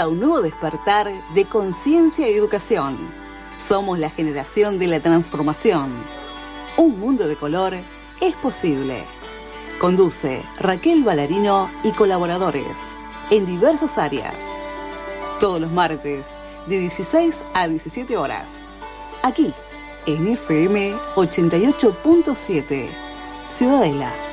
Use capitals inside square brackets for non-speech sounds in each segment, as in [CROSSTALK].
a un nuevo despertar de conciencia y educación. Somos la generación de la transformación. Un mundo de color es posible. Conduce Raquel Ballarino y colaboradores en diversas áreas. Todos los martes de 16 a 17 horas. Aquí en FM 88.7, Ciudadela.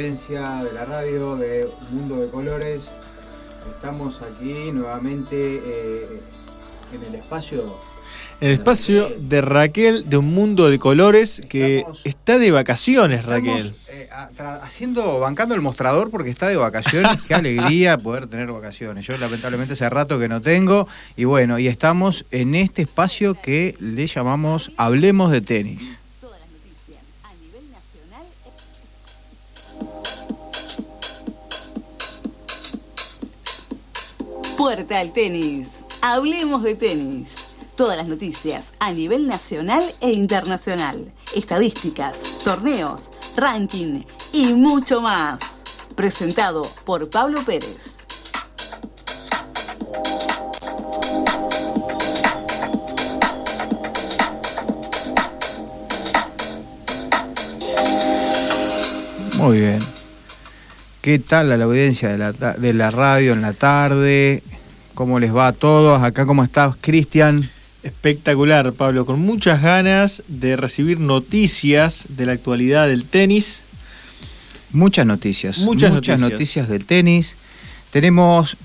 Audiencia de la radio de Mundo de Colores. Estamos aquí nuevamente eh, en el espacio En el espacio de Raquel de Un Mundo de Colores que Estamos- está de vacaciones, Estamos, Raquel. eh, haciendo, bancando el mostrador porque está de vacaciones. Qué alegría poder tener vacaciones. Yo lamentablemente hace rato que no tengo. Y bueno, y estamos en este espacio que le llamamos Hablemos de tenis. Puerta al tenis. Hablemos de tenis. Todas las noticias a nivel nacional e internacional. Estadísticas, torneos, ranking y mucho más. Presentado por Pablo Pérez. Muy bien. ¿Qué tal a la audiencia de la, de la radio en la tarde? ¿Cómo les va a todos? Acá, ¿cómo estás, Cristian? Espectacular, Pablo, con muchas ganas de recibir noticias de la actualidad del tenis. Muchas noticias. Muchas noticias. noticias del tenis. Tenemos,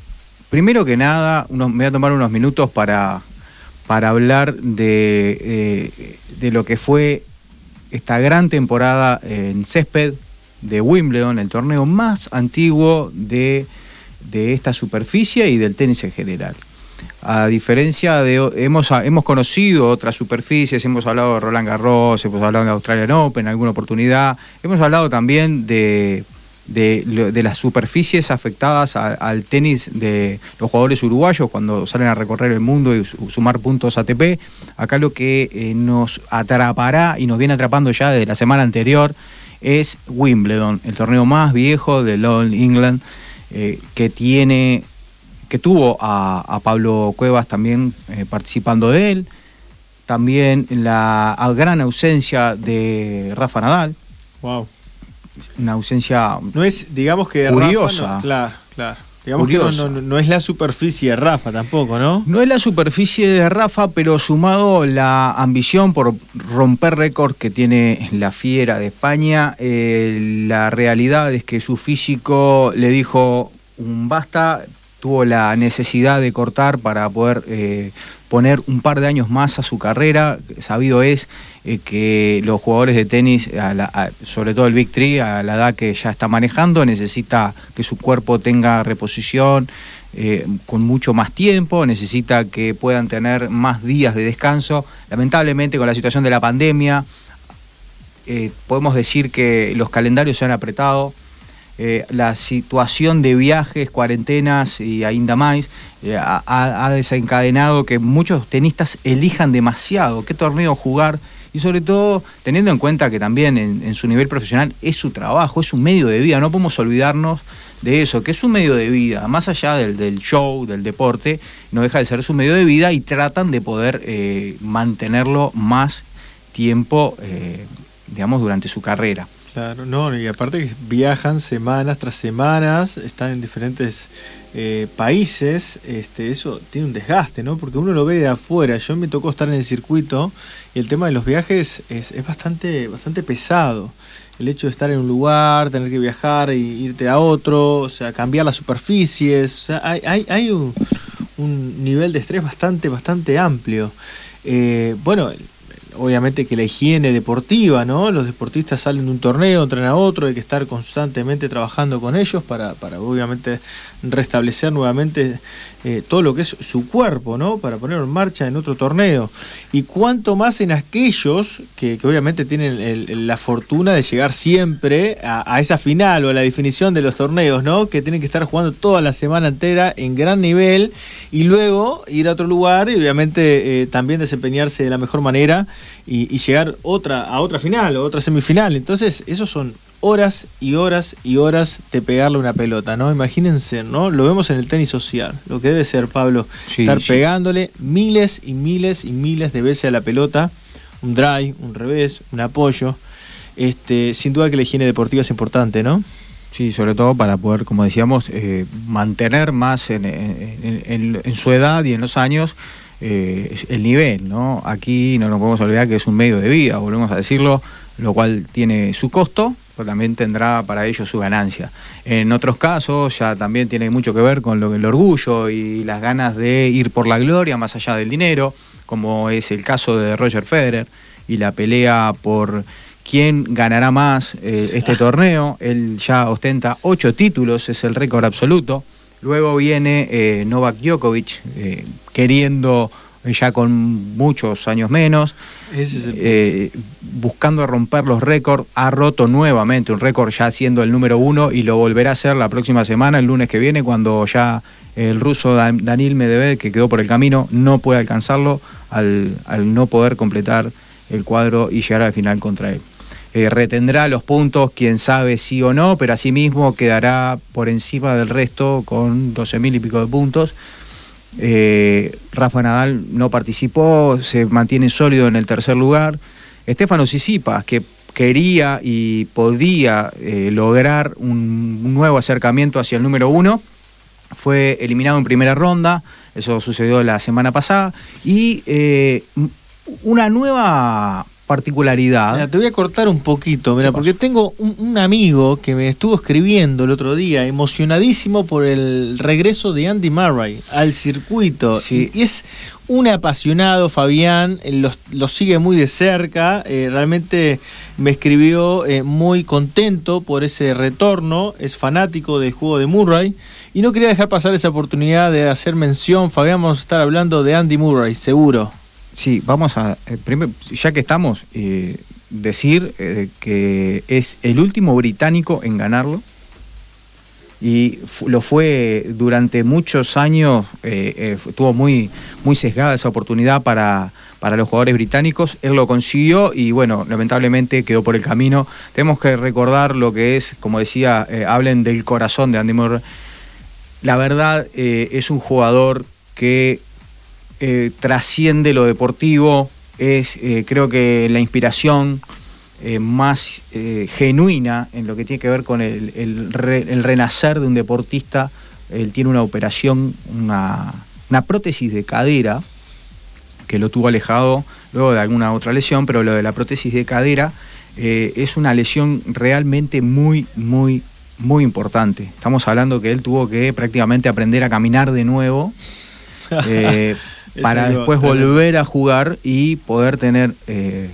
primero que nada, unos, me voy a tomar unos minutos para, para hablar de, eh, de lo que fue esta gran temporada en césped de Wimbledon, el torneo más antiguo de, de esta superficie y del tenis en general. A diferencia de, hemos, hemos conocido otras superficies, hemos hablado de Roland Garros, hemos hablado de Australian Open en alguna oportunidad, hemos hablado también de, de, las superficies afectadas al tenis de los jugadores uruguayos cuando salen a recorrer el mundo y su- sumar puntos ATP. Acá lo que eh, nos atrapará y nos viene atrapando ya desde la semana anterior es Wimbledon, el torneo más viejo del All England, eh, que tiene que tuvo a, a Pablo Cuevas también eh, participando de él, también la gran ausencia de Rafa Nadal, Wow. una ausencia No es, digamos que Curiosa. Rafa no- claro, claro. Digamos que no, no- no es la superficie de Rafa tampoco, ¿no? No es la superficie de Rafa, pero sumado la ambición por romper récord que tiene la fiera de España, eh, la realidad es que su físico le dijo un basta, tuvo la necesidad de cortar para poder eh, poner un par de años más a su carrera. Sabido es eh, que los jugadores de tenis, a la- sobre todo el Big Three, a la edad que ya está manejando, necesita que su cuerpo tenga reposición, eh, con mucho más tiempo, necesita que puedan tener más días de descanso. Lamentablemente con la situación de la pandemia, podemos decir que los calendarios se han apretado, eh, la situación de viajes, cuarentenas y ainda más eh, ha, desencadenado que muchos tenistas elijan demasiado qué torneo jugar y sobre todo teniendo en cuenta que también en, su nivel profesional es su trabajo, es un medio de vida, no podemos olvidarnos de eso, que es un medio de vida, más allá del, del show, del deporte, no deja de ser su medio de vida y tratan de poder eh, mantenerlo más tiempo, digamos, durante su carrera. Claro, no, y aparte que viajan semanas tras semanas, están en diferentes eh, países, este, eso tiene un desgaste, ¿no? Porque uno lo ve de afuera, yo me tocó estar en el circuito y el tema de los viajes es, bastante, bastante pesado. El hecho de estar en un lugar, tener que viajar e irte a otro, o sea, cambiar las superficies, o sea, hay, hay, hay un, un nivel de estrés bastante, bastante amplio. Eh, bueno, obviamente que la higiene deportiva, ¿no? Los deportistas salen de un torneo, entran a otro, hay que estar constantemente trabajando con ellos para, para obviamente restablecer nuevamente eh, todo lo que es su cuerpo, ¿no? Para ponerlo en marcha en otro torneo. Y cuanto más en aquellos que, obviamente tienen la fortuna de llegar siempre a, esa final o a la definición de los torneos, ¿no? Que tienen que estar jugando toda la semana entera en gran nivel y luego ir a otro lugar y obviamente eh, también desempeñarse de la mejor manera y, llegar otra, a otra final o otra semifinal. Entonces, esos son horas y horas y horas de pegarle una pelota, ¿no? Imagínense, ¿no? Lo vemos en el tenis social, lo que debe ser, Pablo, estar pegándole miles y miles y miles de veces a la pelota, un drive, un revés, un apoyo. Este, sin duda que la higiene deportiva es importante, ¿no? Sí, sobre todo para poder, como decíamos, eh, mantener más en, su edad y en los años eh, el nivel, ¿no? Aquí no nos podemos olvidar que es un medio de vida, volvemos a decirlo, lo cual tiene su costo, también tendrá para ellos su ganancia. En otros casos ya también tiene mucho que ver con lo, el orgullo y las ganas de ir por la gloria más allá del dinero, como es el caso de Roger Federer y la pelea por quién ganará más eh, este torneo. Él ya ostenta ocho títulos, es el récord absoluto. Luego viene eh, Novak Djokovic eh, queriendo ya con muchos años menos, eh, buscando romper los récords, ha roto nuevamente un récord ya siendo el número uno y lo volverá a hacer la próxima semana, el lunes que viene, cuando ya el ruso Daniel Medvedev, que quedó por el camino, no puede alcanzarlo al, no poder completar el cuadro y llegar al final contra él. Eh, retendrá los puntos, quién sabe sí o no, pero asimismo quedará por encima del resto con 12 mil y pico de puntos eh, Rafa Nadal no participó, se mantiene sólido en el tercer lugar. Estefano Sisipas, que quería y podía eh, lograr un, nuevo acercamiento hacia el número uno, fue eliminado en primera ronda, eso sucedió la semana pasada, y eh, una nueva particularidad. te voy a cortar un poquito, mira, porque tengo un, amigo que me estuvo escribiendo el otro día, emocionadísimo por el regreso de Andy Murray al circuito. Y, es un apasionado, Fabián, lo, sigue muy de cerca, eh, realmente me escribió eh, muy contento por ese retorno, es fanático del juego de Murray. Y no quería dejar pasar esa oportunidad de hacer mención, Fabián, vamos a estar hablando de Andy Murray, seguro. Sí, vamos a, eh, primero, ya que estamos, eh, decir eh, que es el último británico en ganarlo y lo fue durante muchos años, tuvo muy, muy sesgada esa oportunidad para, para los jugadores británicos, él lo consiguió y bueno, lamentablemente quedó por el camino. Tenemos que recordar lo que es, como decía, hablen del corazón de Andy Murray. La verdad es un jugador que eh, trasciende lo deportivo, es eh, creo que la inspiración eh, más genuina en lo que tiene que ver con el, renacer de un deportista. Él tiene una operación, una, prótesis de cadera, que lo tuvo alejado luego de alguna otra lesión, pero lo de la prótesis de cadera es una lesión realmente muy, muy, muy importante. Estamos hablando que él tuvo que prácticamente aprender a caminar de nuevo. [LAUGHS] para después volver a jugar y poder tener eh,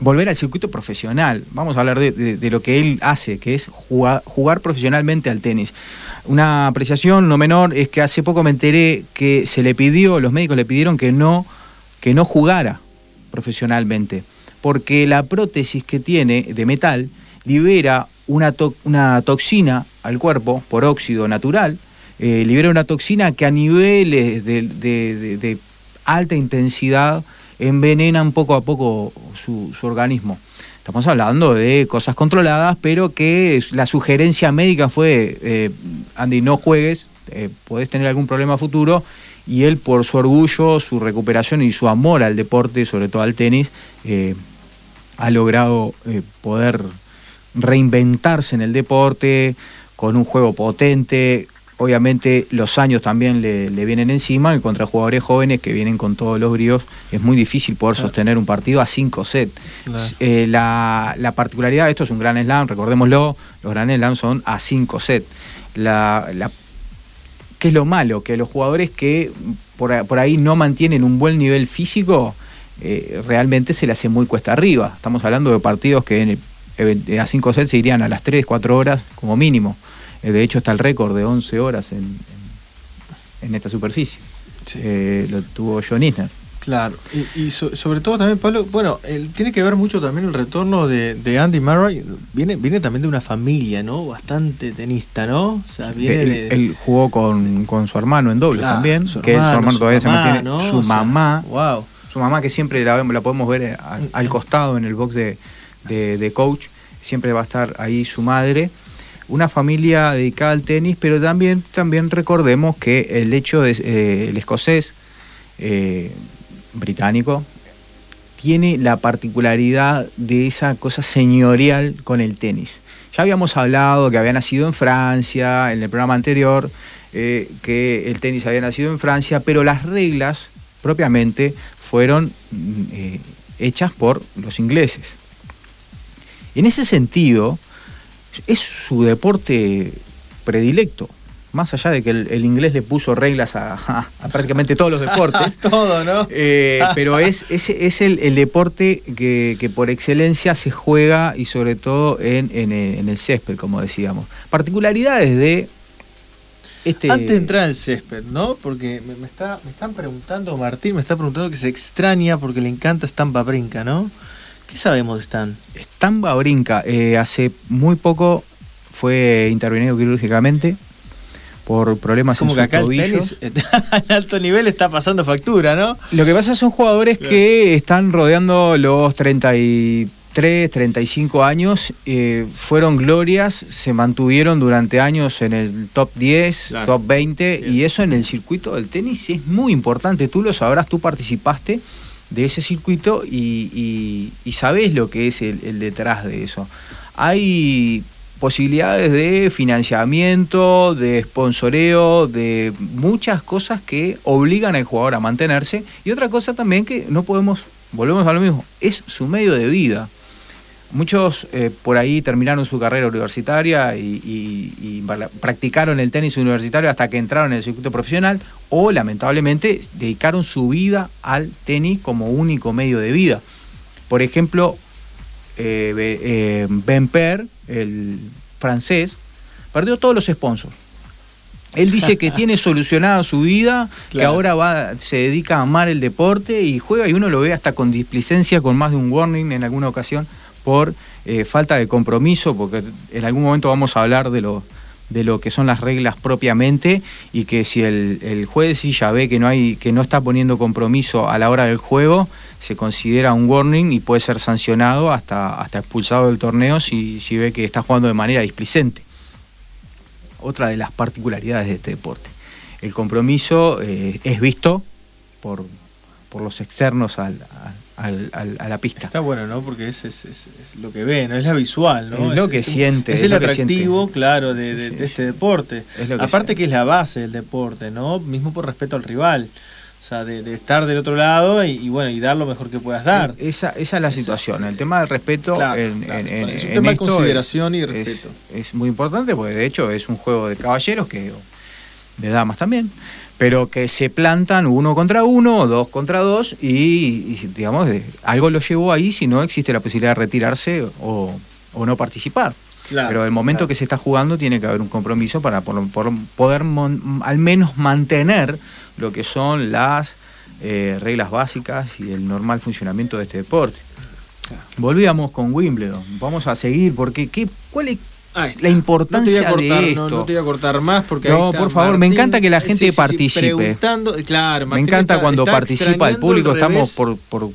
volver al circuito profesional. Vamos a hablar de, lo que él hace, que es jugar, jugar, profesionalmente al tenis. Una apreciación no menor es que hace poco me enteré que se le pidió, los médicos le pidieron que no, que no jugara profesionalmente, porque la prótesis que tiene de metal libera una, una toxina al cuerpo por óxido natural, eh, libera una toxina que a niveles de, alta intensidad envenenan poco a poco su, organismo. Estamos hablando de cosas controladas, pero que la sugerencia médica fue, eh, Andy, no juegues, eh, podés tener algún problema futuro, y él por su orgullo, su recuperación y su amor al deporte, sobre todo al tenis, ha logrado poder reinventarse en el deporte con un juego potente, obviamente los años también le, vienen encima y contra jugadores jóvenes que vienen con todos los bríos es muy difícil poder sostener un partido a 5 sets. Eh, la, particularidad de esto es un gran slam, recordémoslo, los gran slam son a 5 sets. La, ¿Qué es lo malo? Que los jugadores que por, ahí no mantienen un buen nivel físico eh, realmente se le hace muy cuesta arriba. Estamos hablando de partidos que en a 5 sets se irían a las 3, 4 horas como mínimo. De hecho está el récord de 11 horas en, en, esta superficie. lo tuvo John Isner. Claro, y, sobre todo también, Pablo, bueno, tiene que ver mucho también el retorno de, Andy Murray. Viene, viene también de una familia, ¿no? Bastante tenista, ¿no? O sea, viene él, jugó con, su hermano en doble también, su que hermano, su hermano todavía se mantiene. Su mamá, wow. su mamá que siempre la, la podemos ver al, costado en el box de, coach, siempre va a estar ahí su madre una familia dedicada al tenis, pero también, también recordemos que el hecho de eh, el escocés eh, británico, tiene la particularidad de esa cosa señorial con el tenis. Ya habíamos hablado que había nacido en Francia, en el programa anterior, eh, que el tenis había nacido en Francia, pero las reglas propiamente fueron mm, eh, hechas por los ingleses. En ese sentido, es su deporte predilecto más allá de que el, inglés le puso reglas a, [LAUGHS] prácticamente todos los deportes. [LAUGHS] Todo, ¿no? Eh, [LAUGHS] pero es, es, el, deporte que, por excelencia se juega y sobre todo en, el césped, como decíamos. Particularidades de este... Antes de entrar en césped, ¿no? Porque me, está, me están preguntando, Martín me está preguntando que se extraña porque le encanta Stampa Brinca, ¿no? ¿Qué sabemos de Stan? Stampa Brinca, eh, hace muy poco fue intervenido quirúrgicamente por problemas Como que acá el tenis [LAUGHS] en alto nivel está pasando factura, ¿no? Lo que pasa son jugadores que están rodeando los 33, 35 años, eh, fueron glorias, se mantuvieron durante años en el top 10, top 20, y eso en el circuito del tenis es muy importante. Tú lo sabrás, tú participaste de ese circuito y, sabes lo que es el detrás de eso. Hay posibilidades de financiamiento, de sponsoreo, de muchas cosas que obligan al jugador a mantenerse. Y otra cosa también que no podemos, volvemos a lo mismo, es su medio de vida. Muchos eh, por ahí terminaron su carrera universitaria y, practicaron el tenis universitario hasta que entraron en el circuito profesional o lamentablemente dedicaron su vida al tenis como único medio de vida. Por ejemplo, eh, eh, Ben Per, el francés, perdió todos los sponsors. Él dice que [LAUGHS] tiene solucionada su vida, que ahora va, se dedica a amar el deporte y juega y uno lo ve hasta con displicencia, con más de un warning en alguna ocasión por eh, falta de compromiso, porque en algún momento vamos a hablar de lo, de lo que son las reglas propiamente y que si el, el juez ya ve que no hay, que no está poniendo compromiso a la hora del juego, se considera un warning y puede ser sancionado hasta, hasta expulsado del torneo si, si ve que está jugando de manera displicente. Otra de las particularidades de este deporte. El compromiso eh, es visto por, por los externos al, a la pista. Está bueno, ¿no? Porque es, es, lo que ve, ¿no? Es la visual, ¿no? Es lo que siente. Es, el atractivo, claro, de, este deporte. Aparte que es la base del deporte, ¿no? Mismo por respeto al rival. O sea, de, estar del otro lado y, bueno, y dar lo mejor que puedas dar. Esa, esa es la situación. El tema del respeto en, es un tema de consideración y respeto. Es, muy importante porque de hecho es un juego de caballeros que de damas también, pero que se plantan uno contra uno, dos contra dos y, digamos, algo lo llevó ahí si no existe la posibilidad de retirarse o, no participar. pero el momento que se está jugando tiene que haber un compromiso para poder al menos mantener lo que son las eh, reglas básicas y el normal funcionamiento de este deporte. Volvíamos con Wimbledon. Vamos a seguir porque ¿qué, ¿cuál la importancia de esto? No, te voy a cortar más porque no, por favor, me encanta que la gente participe. claro, me encanta cuando participa el público. Estamos por, por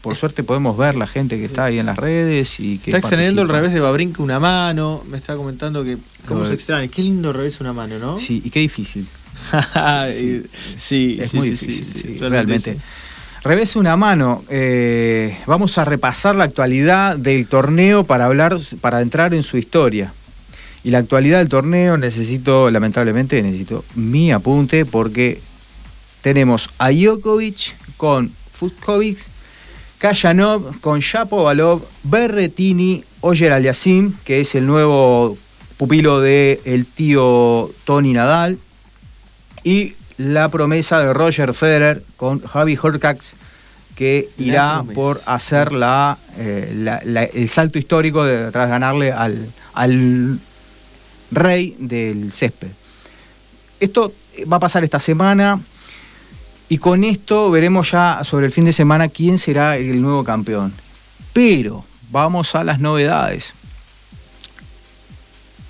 por suerte podemos ver la gente que está ahí en las redes y que está extendiendo el revés de Babrinca una mano. Me está comentando que cómo se extraña. Qué lindo revés una mano no sí y qué difícil. [LAUGHS] Sí, es muy difícil, realmente. Revés una mano. Eh, vamos a repasar la actualidad del torneo para hablar, para entrar en su historia. Y la actualidad del torneo necesito, lamentablemente, necesito mi apunte porque tenemos a Djokovic con Futkovic, Kayanov con Shapovalov, Berretini, Oyer Aliasim, que es el nuevo pupilo del el tío Tony Nadal, y la promesa de Roger Federer con Javi Horcax, que irá por hacer la, el salto histórico de, tras ganarle al, al rey del césped. Esto va a pasar esta semana y con esto veremos ya sobre el fin de semana quién será el nuevo campeón. Pero vamos a las novedades.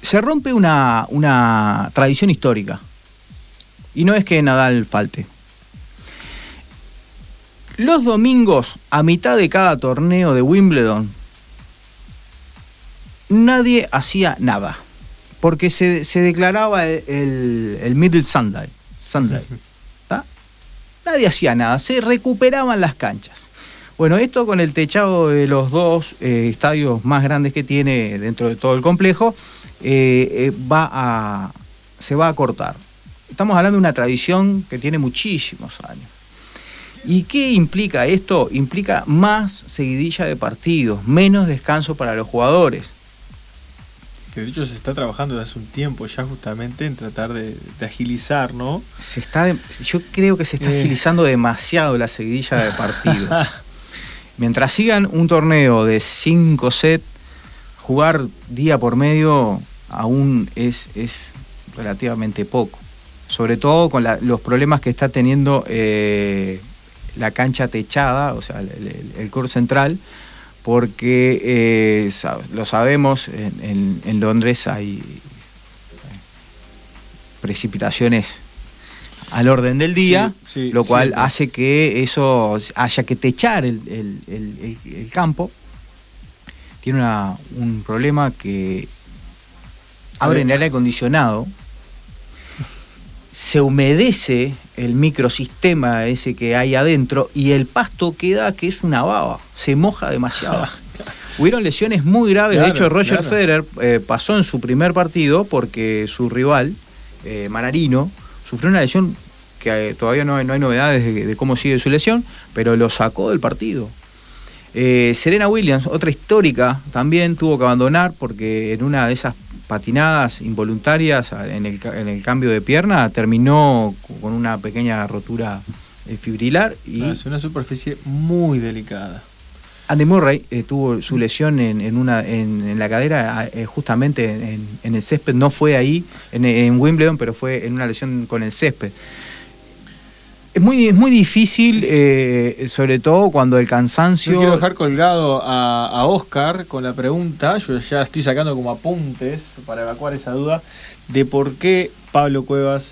Se rompe una, una tradición histórica. Y no es que Nadal falte. Los domingos, a mitad de cada torneo de Wimbledon, nadie hacía nada porque se, declaraba el, Middle Sunday. Sunday Nadie hacía nada, se recuperaban las canchas. Bueno, esto con el techado de los dos eh, estadios más grandes que tiene dentro de todo el complejo, eh, eh, va a, se va a cortar. Estamos hablando de una tradición que tiene muchísimos años. ¿Y qué implica esto? Implica más seguidilla de partidos, menos descanso para los jugadores de hecho se está trabajando desde hace un tiempo ya justamente en tratar de, agilizar, ¿no? Se está, yo creo que se está eh. agilizando demasiado la seguidilla de partidos. [LAUGHS] Mientras sigan un torneo de 5 sets, jugar día por medio aún es, es relativamente poco. Sobre todo con los problemas que está teniendo eh, la cancha techada, o sea, el, el core central, porque eh, lo sabemos, en, Londres hay precipitaciones al orden del día, lo cual hace que eso haya que techar el, campo. Tiene un problema que abre en el aire acondicionado se humedece el microsistema ese que hay adentro y el pasto queda que es una baba, se moja demasiado. [LAUGHS] Hubieron lesiones muy graves, de hecho Roger Federer eh, pasó en su primer partido porque su rival, eh, Manarino, sufrió una lesión que eh, todavía no hay, novedades de, cómo sigue su lesión, pero lo sacó del partido. Serena Williams, otra histórica, también tuvo que abandonar porque en una de esas patinadas involuntarias en el, en el cambio de pierna, terminó con una pequeña rotura eh, fibrilar. Y ah, es una superficie muy delicada. Andy Murray eh, tuvo su lesión en, una, en, la cadera eh, justamente en, el césped, no fue ahí en, Wimbledon, pero fue en una lesión con el césped. Es muy, es muy difícil, eh, sobre todo cuando el cansancio. Yo quiero dejar colgado a, Oscar con la pregunta, yo ya estoy sacando como apuntes para evacuar esa duda, de por qué Pablo Cuevas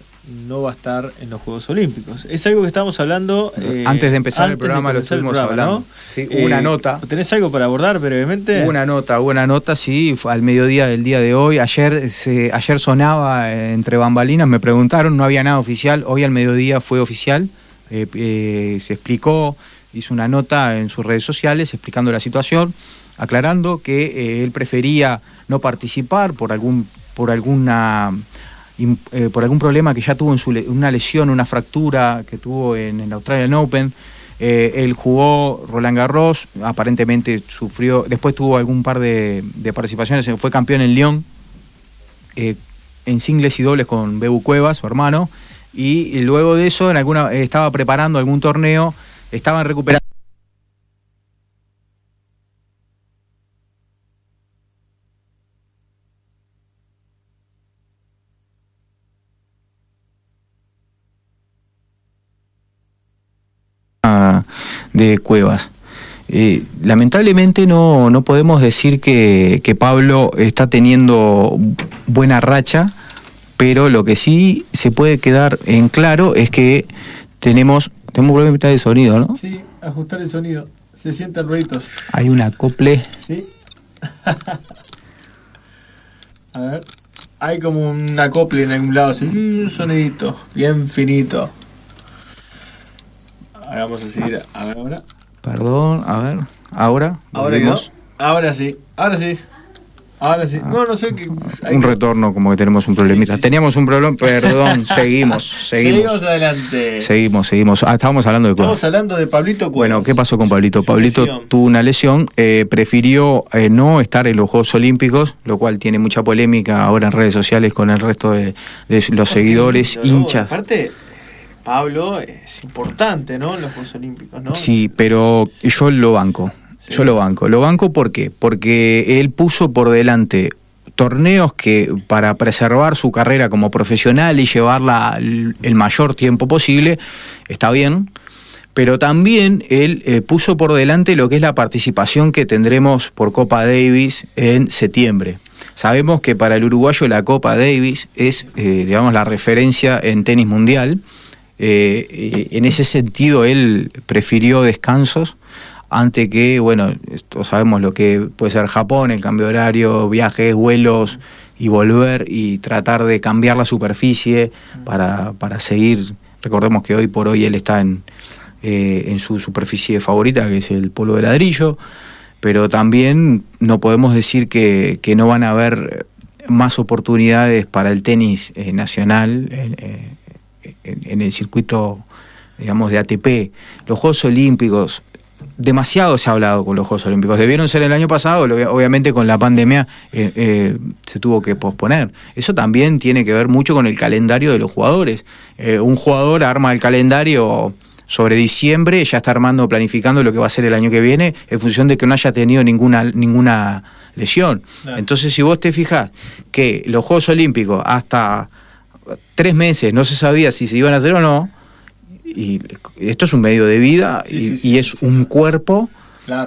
no va a estar en los Juegos Olímpicos. Es algo que estamos hablando. Eh, antes de empezar el programa lo estuvimos hablando. Sí, una eh, nota. ¿Tenés algo para abordar brevemente? una nota, una nota, sí, al mediodía del día de hoy. Ayer, se, ayer sonaba entre bambalinas, me preguntaron, no había nada oficial. Hoy al mediodía fue oficial. Eh, se explicó, hizo una nota en sus redes sociales explicando la situación, aclarando que él prefería no participar por algún por alguna eh, por algún problema que ya tuvo en su una lesión, una fractura que tuvo en el Australian Open. Eh, él jugó Roland Garros, aparentemente sufrió, después tuvo algún par de, participaciones, fue campeón en Lyon, eh, en singles y dobles con Bebu Cuevas, su hermano, y luego de eso en alguna, estaba preparando algún torneo, estaban recuperando de Cuevas. Eh, lamentablemente no, no, podemos decir que, Pablo está teniendo buena racha, pero lo que sí se puede quedar en claro es que tenemos, tenemos un problema de sonido, ¿no? Sí, ajustar el sonido. Se sienten ruidos. Hay un acople. Sí. [LAUGHS] A ver. Hay como un acople en algún lado, un sonidito bien finito. Vamos a seguir a ver ahora. Perdón, a ver. Ahora. Ahora Ahora sí. Ahora sí. Ahora sí. No, no sé qué. Un retorno, como que tenemos un problemita. Teníamos un problema, perdón, [LAUGHS] seguimos, seguimos. Seguimos adelante. Seguimos, seguimos. Ah, estábamos hablando de Estamos hablando de Pablito Bueno, ¿qué pasó con Pablito? Pablito tuvo una lesión, eh, prefirió eh, no estar en los Juegos Olímpicos, lo cual tiene mucha polémica ahora en redes sociales con el resto de, los seguidores, hinchas. Aparte, Pablo es importante, ¿no? En los Juegos Olímpicos, ¿no? Sí, pero yo lo banco. Yo lo banco. Lo banco ¿por qué? Porque él puso por delante torneos que para preservar su carrera como profesional y llevarla el mayor tiempo posible, está bien, pero también él eh, puso por delante lo que es la participación que tendremos por Copa Davis en septiembre. Sabemos que para el uruguayo la Copa Davis es, eh, digamos, la referencia en tenis mundial. Eh, en ese sentido, él prefirió descansos ante que, bueno, esto sabemos lo que puede ser Japón, el cambio de horario, viajes, vuelos y volver y tratar de cambiar la superficie para, para seguir. Recordemos que hoy por hoy él está en, eh, en su superficie favorita, que es el polvo de ladrillo, pero también no podemos decir que, que no van a haber más oportunidades para el tenis eh, nacional eh, en el circuito digamos de ATP. Los Juegos Olímpicos demasiado se ha hablado con los Juegos Olímpicos. Debieron ser el año pasado, obviamente con la pandemia eh, eh, se tuvo que posponer. Eso también tiene que ver mucho con el calendario de los jugadores. Eh, un jugador arma el calendario sobre diciembre, ya está armando, planificando lo que va a ser el año que viene, en función de que no haya tenido ninguna, ninguna lesión. Entonces, si vos te fijas que los Juegos Olímpicos hasta tres meses no se sabía si se iban a hacer o no, y esto es un medio de vida y, es un cuerpo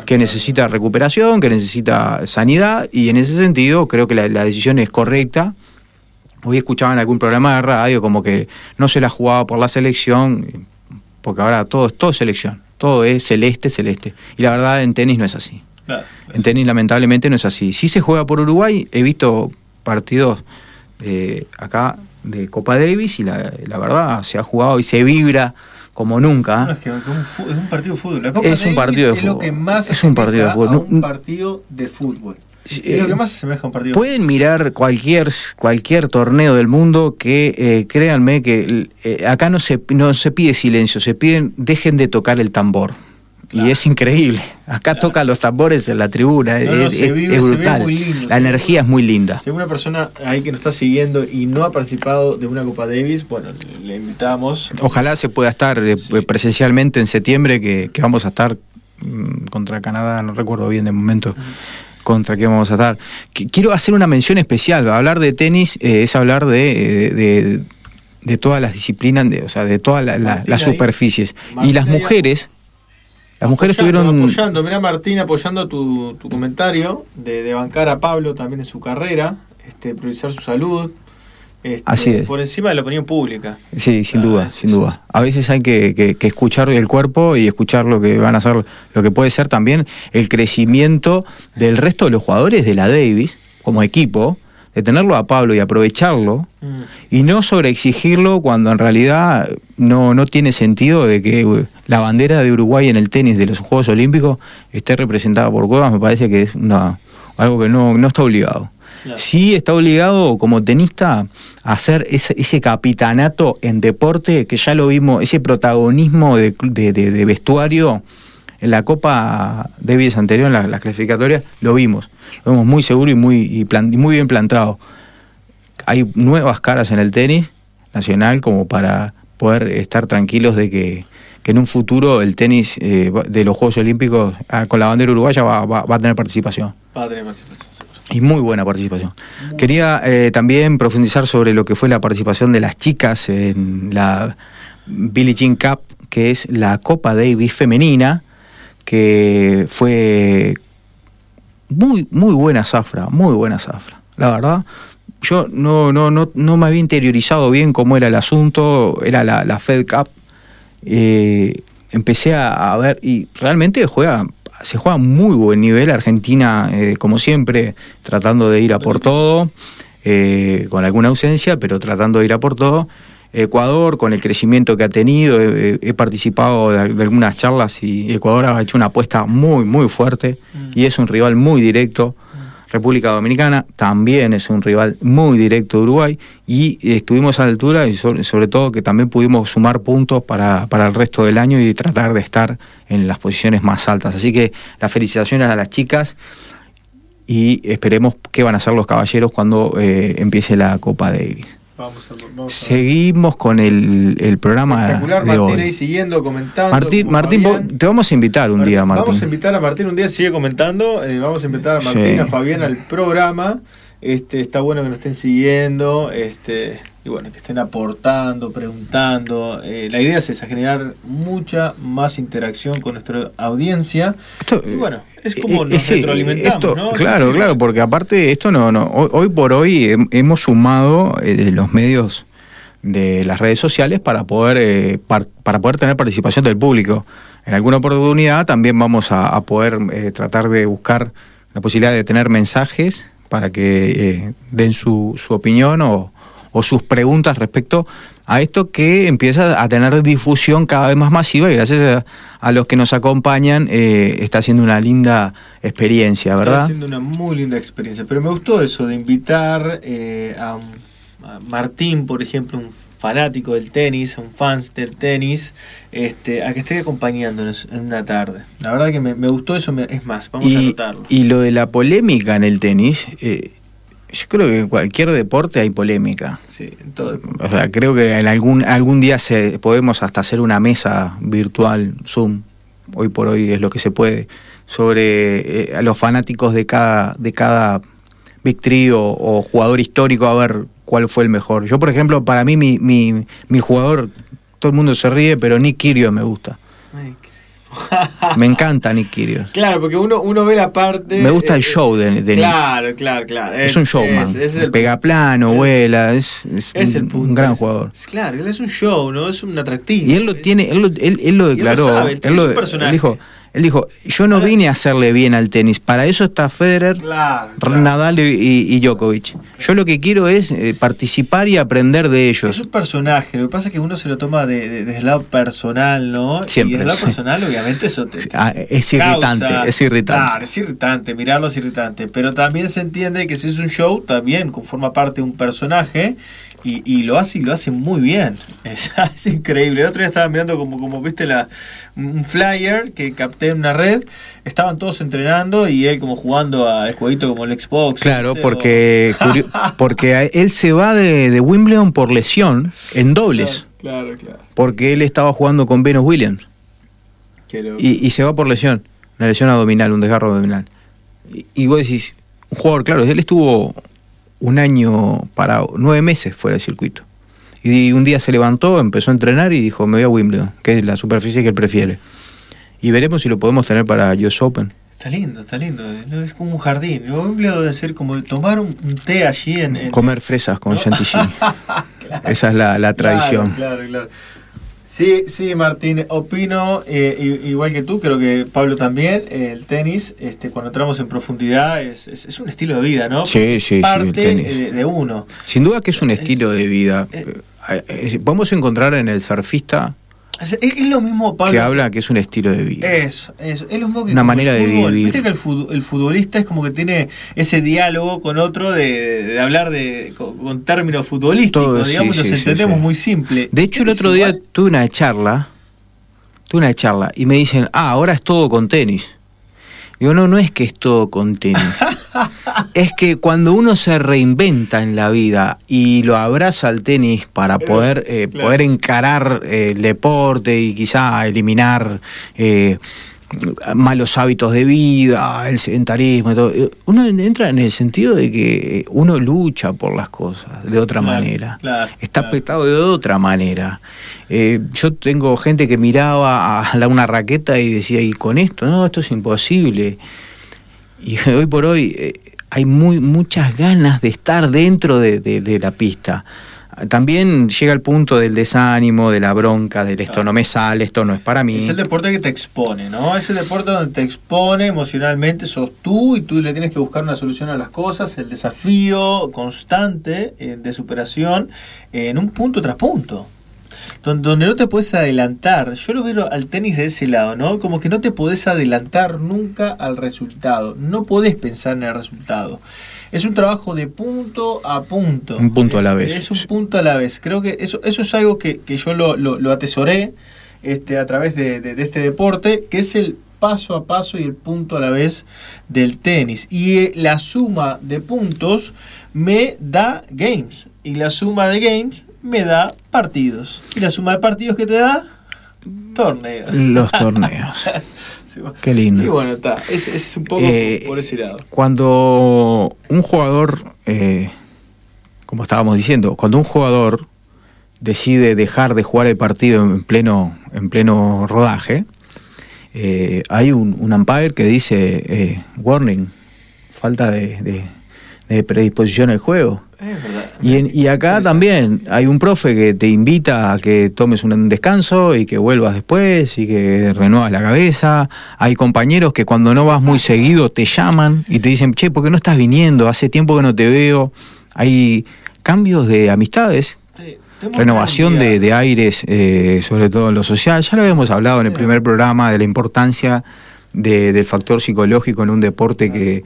que necesita recuperación, que necesita sanidad y en ese sentido creo que la, decisión es correcta. Hoy escuchaba en algún programa de radio como que no se la jugaba por la selección, porque ahora todo es todo selección, todo es celeste, celeste. Y la verdad en tenis no es así. en tenis lamentablemente no es así. Si se juega por Uruguay, he visto partidos eh, acá de Copa Davis y la, verdad se ha jugado y se vibra como nunca. es, que es, un, partido de fútbol. es un partido de fútbol. Es lo que más es un partido de fútbol. un partido de fútbol. Es lo que más se asemeja a un partido. Pueden mirar cualquier cualquier torneo del mundo que eh, créanme que eh, acá no se no se pide silencio, se piden dejen de tocar el tambor. Y es increíble. Acá tocan los tambores en la tribuna. es, brutal. la energía es muy linda. Si hay una persona ahí que nos está siguiendo y no ha participado de una Copa Davis, bueno, le invitamos. Ojalá se pueda estar eh, presencialmente en septiembre, que, vamos a estar mm, contra Canadá, no recuerdo bien de momento. contra qué vamos a estar. Quiero hacer una mención especial. Hablar de tenis eh, es hablar eh, de, de, todas las disciplinas, de, o sea, de todas las superficies. y las mujeres las mujeres estuvieron apoyando, mira Martín apoyando tu, tu comentario de, de, bancar a Pablo también en su carrera, este, priorizar su salud. Este, Así es. Por encima de la opinión pública. Sí, sin duda, sin duda. A veces hay que, que, escuchar el cuerpo y escuchar lo que van a hacer, lo que puede ser también el crecimiento del resto de los jugadores de la Davis como equipo, de tenerlo a Pablo y aprovecharlo mm. y no sobreexigirlo cuando en realidad no, no tiene sentido de que uh, la bandera de Uruguay en el tenis de los Juegos Olímpicos esté representada por Cuevas, me parece que es una, algo que no, no está obligado. Sí está obligado como tenista a hacer ese, ese, capitanato en deporte, que ya lo vimos, ese protagonismo de, de, vestuario en la Copa Davis anterior, en las la clasificatorias, lo vimos lo vemos muy seguro y muy, muy bien plantado. Hay nuevas caras en el tenis nacional como para poder estar tranquilos de que, en un futuro el tenis eh, de los Juegos Olímpicos ah, con la bandera uruguaya va, va, a tener participación. Va a tener participación. Y muy buena participación. Quería eh, también profundizar sobre lo que fue la participación de las chicas en la Billie Jean Cup, que es la Copa Davis femenina, que fue muy, muy buena zafra, muy buena zafra. La verdad, yo no, no, no, no me había interiorizado bien cómo era el asunto, era la, Fed Cup. Eh, empecé a, ver y realmente juega se juega muy buen nivel Argentina eh, como siempre tratando de ir a por todo eh, con alguna ausencia pero tratando de ir a por todo Ecuador, con el crecimiento que ha tenido, he, participado de, algunas charlas y Ecuador ha hecho una apuesta muy, muy fuerte mm. y es un rival muy directo. Mm. República Dominicana también es un rival muy directo de Uruguay y estuvimos a la altura y sobre, todo que también pudimos sumar puntos para, para, el resto del año y tratar de estar en las posiciones más altas. Así que las felicitaciones a las chicas y esperemos qué van a hacer los caballeros cuando eh, empiece la Copa Davis. Seguimos con el, el programa Espectacular, de Martín hoy. ahí siguiendo, comentando. Martín, Martín vos- te vamos a invitar un día, Martín. Vamos a invitar a Martín un día, sigue comentando. eh, vamos a invitar a Martín, Sí. a Fabián al programa. Este, está bueno que nos estén siguiendo. Este, y bueno, que estén aportando, preguntando. Eh, la idea es esa, generar mucha más interacción con nuestra audiencia. Esto, Y bueno, es como eh, nos ese- retroalimentamos, esto- ¿no? Claro, claro, porque aparte esto no, no, hoy, hoy por hoy hem- hemos sumado eh, los medios de las redes sociales para poder eh, par- para poder tener participación del público. En alguna oportunidad también vamos a, a poder eh, tratar de buscar la posibilidad de tener mensajes para que eh, den su, su opinión o, o sus preguntas respecto a esto que empieza a tener difusión cada vez más masiva y gracias a, a los que nos acompañan eh, está siendo una linda experiencia, Está ¿verdad? siendo una muy linda experiencia. Pero me gustó eso de invitar eh, a, a Martín, por ejemplo, un fanático del tenis, un fan del tenis, este, a que esté acompañándonos en una tarde. La verdad que me, me gustó eso, me- es más, vamos a anotarlo. y lo de la polémica en el tenis, eh, yo creo que en cualquier deporte hay polémica. Sí, en todo. O sea, creo que en algún algún día se podemos hasta hacer una mesa virtual, Zoom, hoy por hoy es lo que se puede, sobre eh, a los fanáticos de cada de cada Big Three o, o jugador histórico a ver cuál fue el mejor. Yo, por ejemplo, para mí mi, mi, mi jugador, todo el mundo se ríe, pero Nick Kyrgios me gusta. [LAUGHS] Me encanta Nick Kyrgios. Claro, porque uno, uno ve la parte... Me gusta el eh, show de, de Nick. Claro, claro, claro. Es un showman. Es, es el, Pega plano, es- vuela, es, es es un, el punto. un gran es- jugador. es- claro, él es un show, ¿no? Es un atractivo. Y él lo Es- tiene, él lo, él, él lo lo declaró. sabe, él, es lo- un personaje. él dijo, él dijo, yo no vine a hacerle bien al tenis, para eso está Federer, Claro, claro. Nadal y, Djokovic. Yo lo que quiero es eh, participar y aprender de ellos. Es un personaje, lo que pasa es que uno se lo toma de- de- desde el lado personal, ¿no? Siempre, Y desde el lado [LAUGHS] personal, obviamente, eso te. te Ah, es causa- irritante, es irritante. Claro, es irritante, mirarlo es irritante. Pero también se entiende que si es un show, también forma parte de un personaje y, y lo hace y lo hace muy bien. [LAUGHS] Es, es increíble. El otro día estaba mirando como, como viste la, un flyer que capté en una red. Estaban todos entrenando y él como jugando al jueguito como el Xbox. Claro, ¿viste? porque, O- [LAUGHS] porque él se va de, de Wimbledon por lesión en dobles, Claro, claro. porque él estaba jugando con Venus Williams. Y, y se va por lesión, una lesión abdominal, un desgarro abdominal. Y, y vos decís, un jugador, claro, él estuvo un año para nueve meses fuera del circuito. Y un día se levantó, empezó a entrenar y dijo, me voy a Wimbledon, que es la superficie que él prefiere. Y veremos si lo podemos tener para US Open. Está lindo, está lindo. Es como un jardín. Lo Wimbledon debe ser como tomar un, un té allí en. en- Comer fresas con ¿no? chantilly. [LAUGHS] Esa es la, la tradición. Claro, claro, claro. Sí, sí, Martín, opino eh, igual que tú, creo que Pablo también, eh, el tenis, este, cuando entramos en profundidad, es, es, es un estilo de vida, ¿no? Sí, sí, sí, el Parte tenis. eh, de uno. Sin duda que es un Es- estilo de vida. Eh, eh, Podemos encontrar en el surfista Es, es lo mismo, Pablo. que habla que es un estilo de vida. Eso, eso. Es lo mismo que Una manera el de vivir. Viste que el, fut- el futbolista es como que tiene ese diálogo con otro de, de hablar de con, con términos futbolísticos, Todo, digamos, sí, nos sí, entendemos sí. muy simple. De hecho, el ¿Es otro día igual? tuve una charla, tuve una charla y me dicen, ah, ahora es todo con tenis. Digo, no, no es que es todo con tenis. [LAUGHS] es que cuando uno se reinventa en la vida y lo abraza al tenis para poder, eh, claro. poder encarar eh, el deporte y quizá eliminar eh, malos hábitos de vida, el sedentarismo, y todo, eh, uno entra en el sentido de que uno lucha por las cosas de otra Claro, manera. claro, Está claro. petado de otra manera. Eh, yo tengo gente que miraba a la, una raqueta y decía, y con esto, no, esto es imposible. Y [LAUGHS] hoy por hoy eh, hay muy muchas ganas de estar dentro de, de- de la pista. También llega el punto del desánimo, de la bronca, del esto no me sale, esto no es para mí. Es el deporte que te expone, ¿no? Es el deporte donde te expone emocionalmente, sos tú y tú le tienes que buscar una solución a las cosas, el desafío constante eh, de superación eh, en un punto tras punto. Don- Donde no te puedes adelantar, yo lo veo al tenis de ese lado, ¿no? Como que no te podés adelantar nunca al resultado, no podés pensar en el resultado. Es un trabajo de punto a punto. Un punto a Es- la vez. Es un punto a la vez. Creo que eso, eso es algo que, que yo lo, lo- lo atesoré este, a través de, de- de este deporte, que es el paso a paso y el punto a la vez del tenis. Y eh, la suma de puntos me da games. Y la suma de games me da partidos. Y la suma de partidos que te da torneos. Los torneos. [LAUGHS] Qué lindo. Y bueno, está. Es, es un poco Eh, por ese lado. Cuando un jugador, eh, como estábamos diciendo, cuando un jugador decide dejar de jugar el partido en pleno, en pleno rodaje, eh, hay un, un umpire que dice, eh, warning, falta de, de- de predisposición al juego. Es verdad. Y, en- y acá también hay un profe que te invita a que tomes un descanso y que vuelvas después y que renuevas la cabeza. Hay compañeros que cuando no vas muy seguido te llaman y te dicen, che, ¿por qué no estás viniendo? Hace tiempo que no te veo. Hay cambios de amistades, renovación de, de aires, eh, sobre todo en lo social. Ya lo habíamos hablado en el primer programa de la importancia de- del factor psicológico en un deporte que,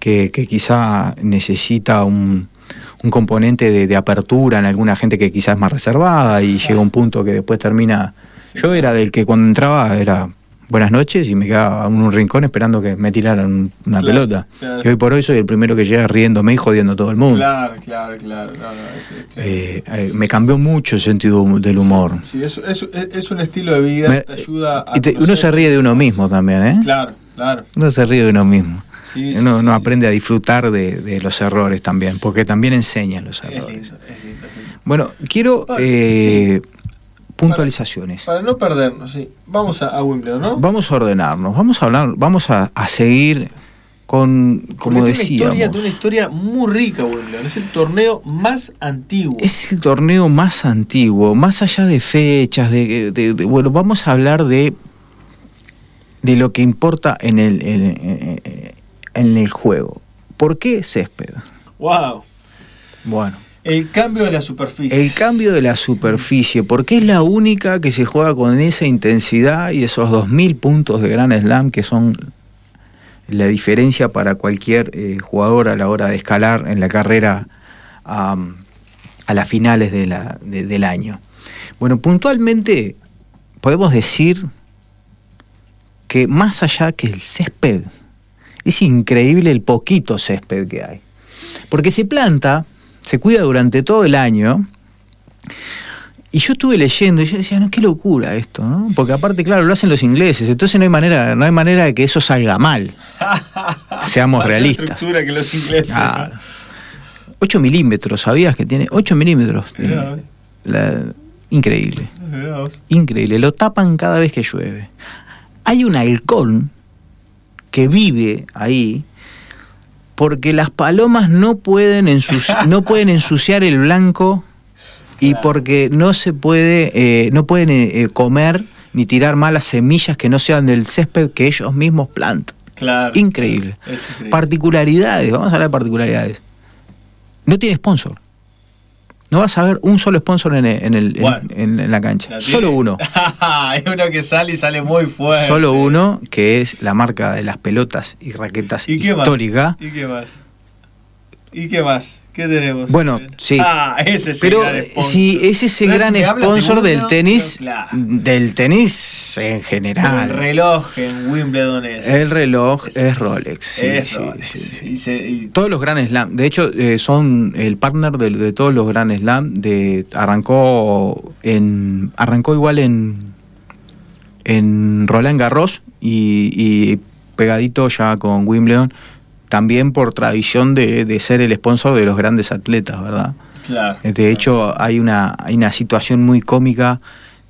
que, que quizá necesita un, un componente de, de apertura en alguna gente que quizás es más reservada y llega un punto que después termina... Yo era del que cuando entraba era buenas noches y me quedaba en un rincón esperando que me tiraran una Claro, pelota. claro. Y hoy por hoy soy el primero que llega riéndome y jodiendo a todo el mundo. Claro, claro, claro. No, no, es- es. Eh, eh, me cambió mucho el sentido del humor. Sí, es, es, es un estilo de vida, Me- te ayuda a... y te- uno se ríe de uno mismo también, ¿eh? Claro, claro. Uno se ríe de uno mismo. Sí, sí, uno sí, uno sí, aprende a disfrutar de, de los errores también, porque también enseñan los Es errores. lindo, es lindo, es lindo. Bueno, quiero eh, puntualizaciones. Para no perdernos, sí. Vamos a, a Wimbledon, ¿no? Vamos a ordenarnos, vamos a hablar, vamos a, a seguir con, como Porque tiene una, historia, decíamos, tiene una historia muy rica, Wimbledon. Es el torneo más antiguo. es el torneo más antiguo, más allá de fechas, de, de- de- bueno, vamos a hablar de de lo que importa en el en, en- el juego. ¿Por qué césped? ¡Wow! Bueno, El cambio de la superficie. el cambio de la superficie, porque es la única que se juega con esa intensidad y esos 2.000 puntos de Gran Slam que son la diferencia para cualquier eh, jugador a la hora de escalar en la carrera a las finales de la- de- del año. Bueno, puntualmente podemos decir que más allá que el césped, es increíble el poquito césped que hay. Porque se planta, se cuida durante todo el año. Y yo estuve leyendo y yo decía, no, qué locura esto, ¿no? Porque aparte, claro, lo hacen los ingleses, entonces no hay manera, no hay manera de que eso salga mal. [LAUGHS] Seamos realistas. estructura que los ingleses. Ah, 8 milímetros, ¿sabías que tiene? 8 milímetros. La- increíble, increíble. Lo tapan cada vez que llueve. Hay un halcón que vive ahí porque las palomas no pueden, ensuci- [LAUGHS] no pueden ensuciar el blanco y porque no se puede, eh, no pueden eh, eh, comer ni tirar malas semillas que no sean del césped que ellos mismos plantan. Claro. Increíble. Increíble. Particularidades, vamos a hablar de particularidades. No tiene sponsor. No vas a ver un solo sponsor en, el- en el, en- Bueno. en- en la cancha. Solo uno. [LAUGHS] Hay uno que sale y sale muy fuerte. Solo uno, que es la marca de las pelotas y raquetas ¿Y qué más? histórica. ¿Y qué más? ¿Y qué más? ¿Qué tenemos? Bueno, sí. Ah, ese es Pero el gran si es ese gran de sponsor del tenis, claro. del tenis en general. El reloj en Wimbledon es. El reloj es- es Rolex. Sí, es sí, Rolex. sí, sí. Y se- y- Todos los Grand Slam, de hecho, eh, son el partner de, de todos los Grand Slam. De, arrancó en arrancó igual en en Roland Garros y, y pegadito ya con Wimbledon, también por tradición de, de ser el sponsor de los grandes atletas, ¿verdad? claro. De hecho, hay una, hay una situación muy cómica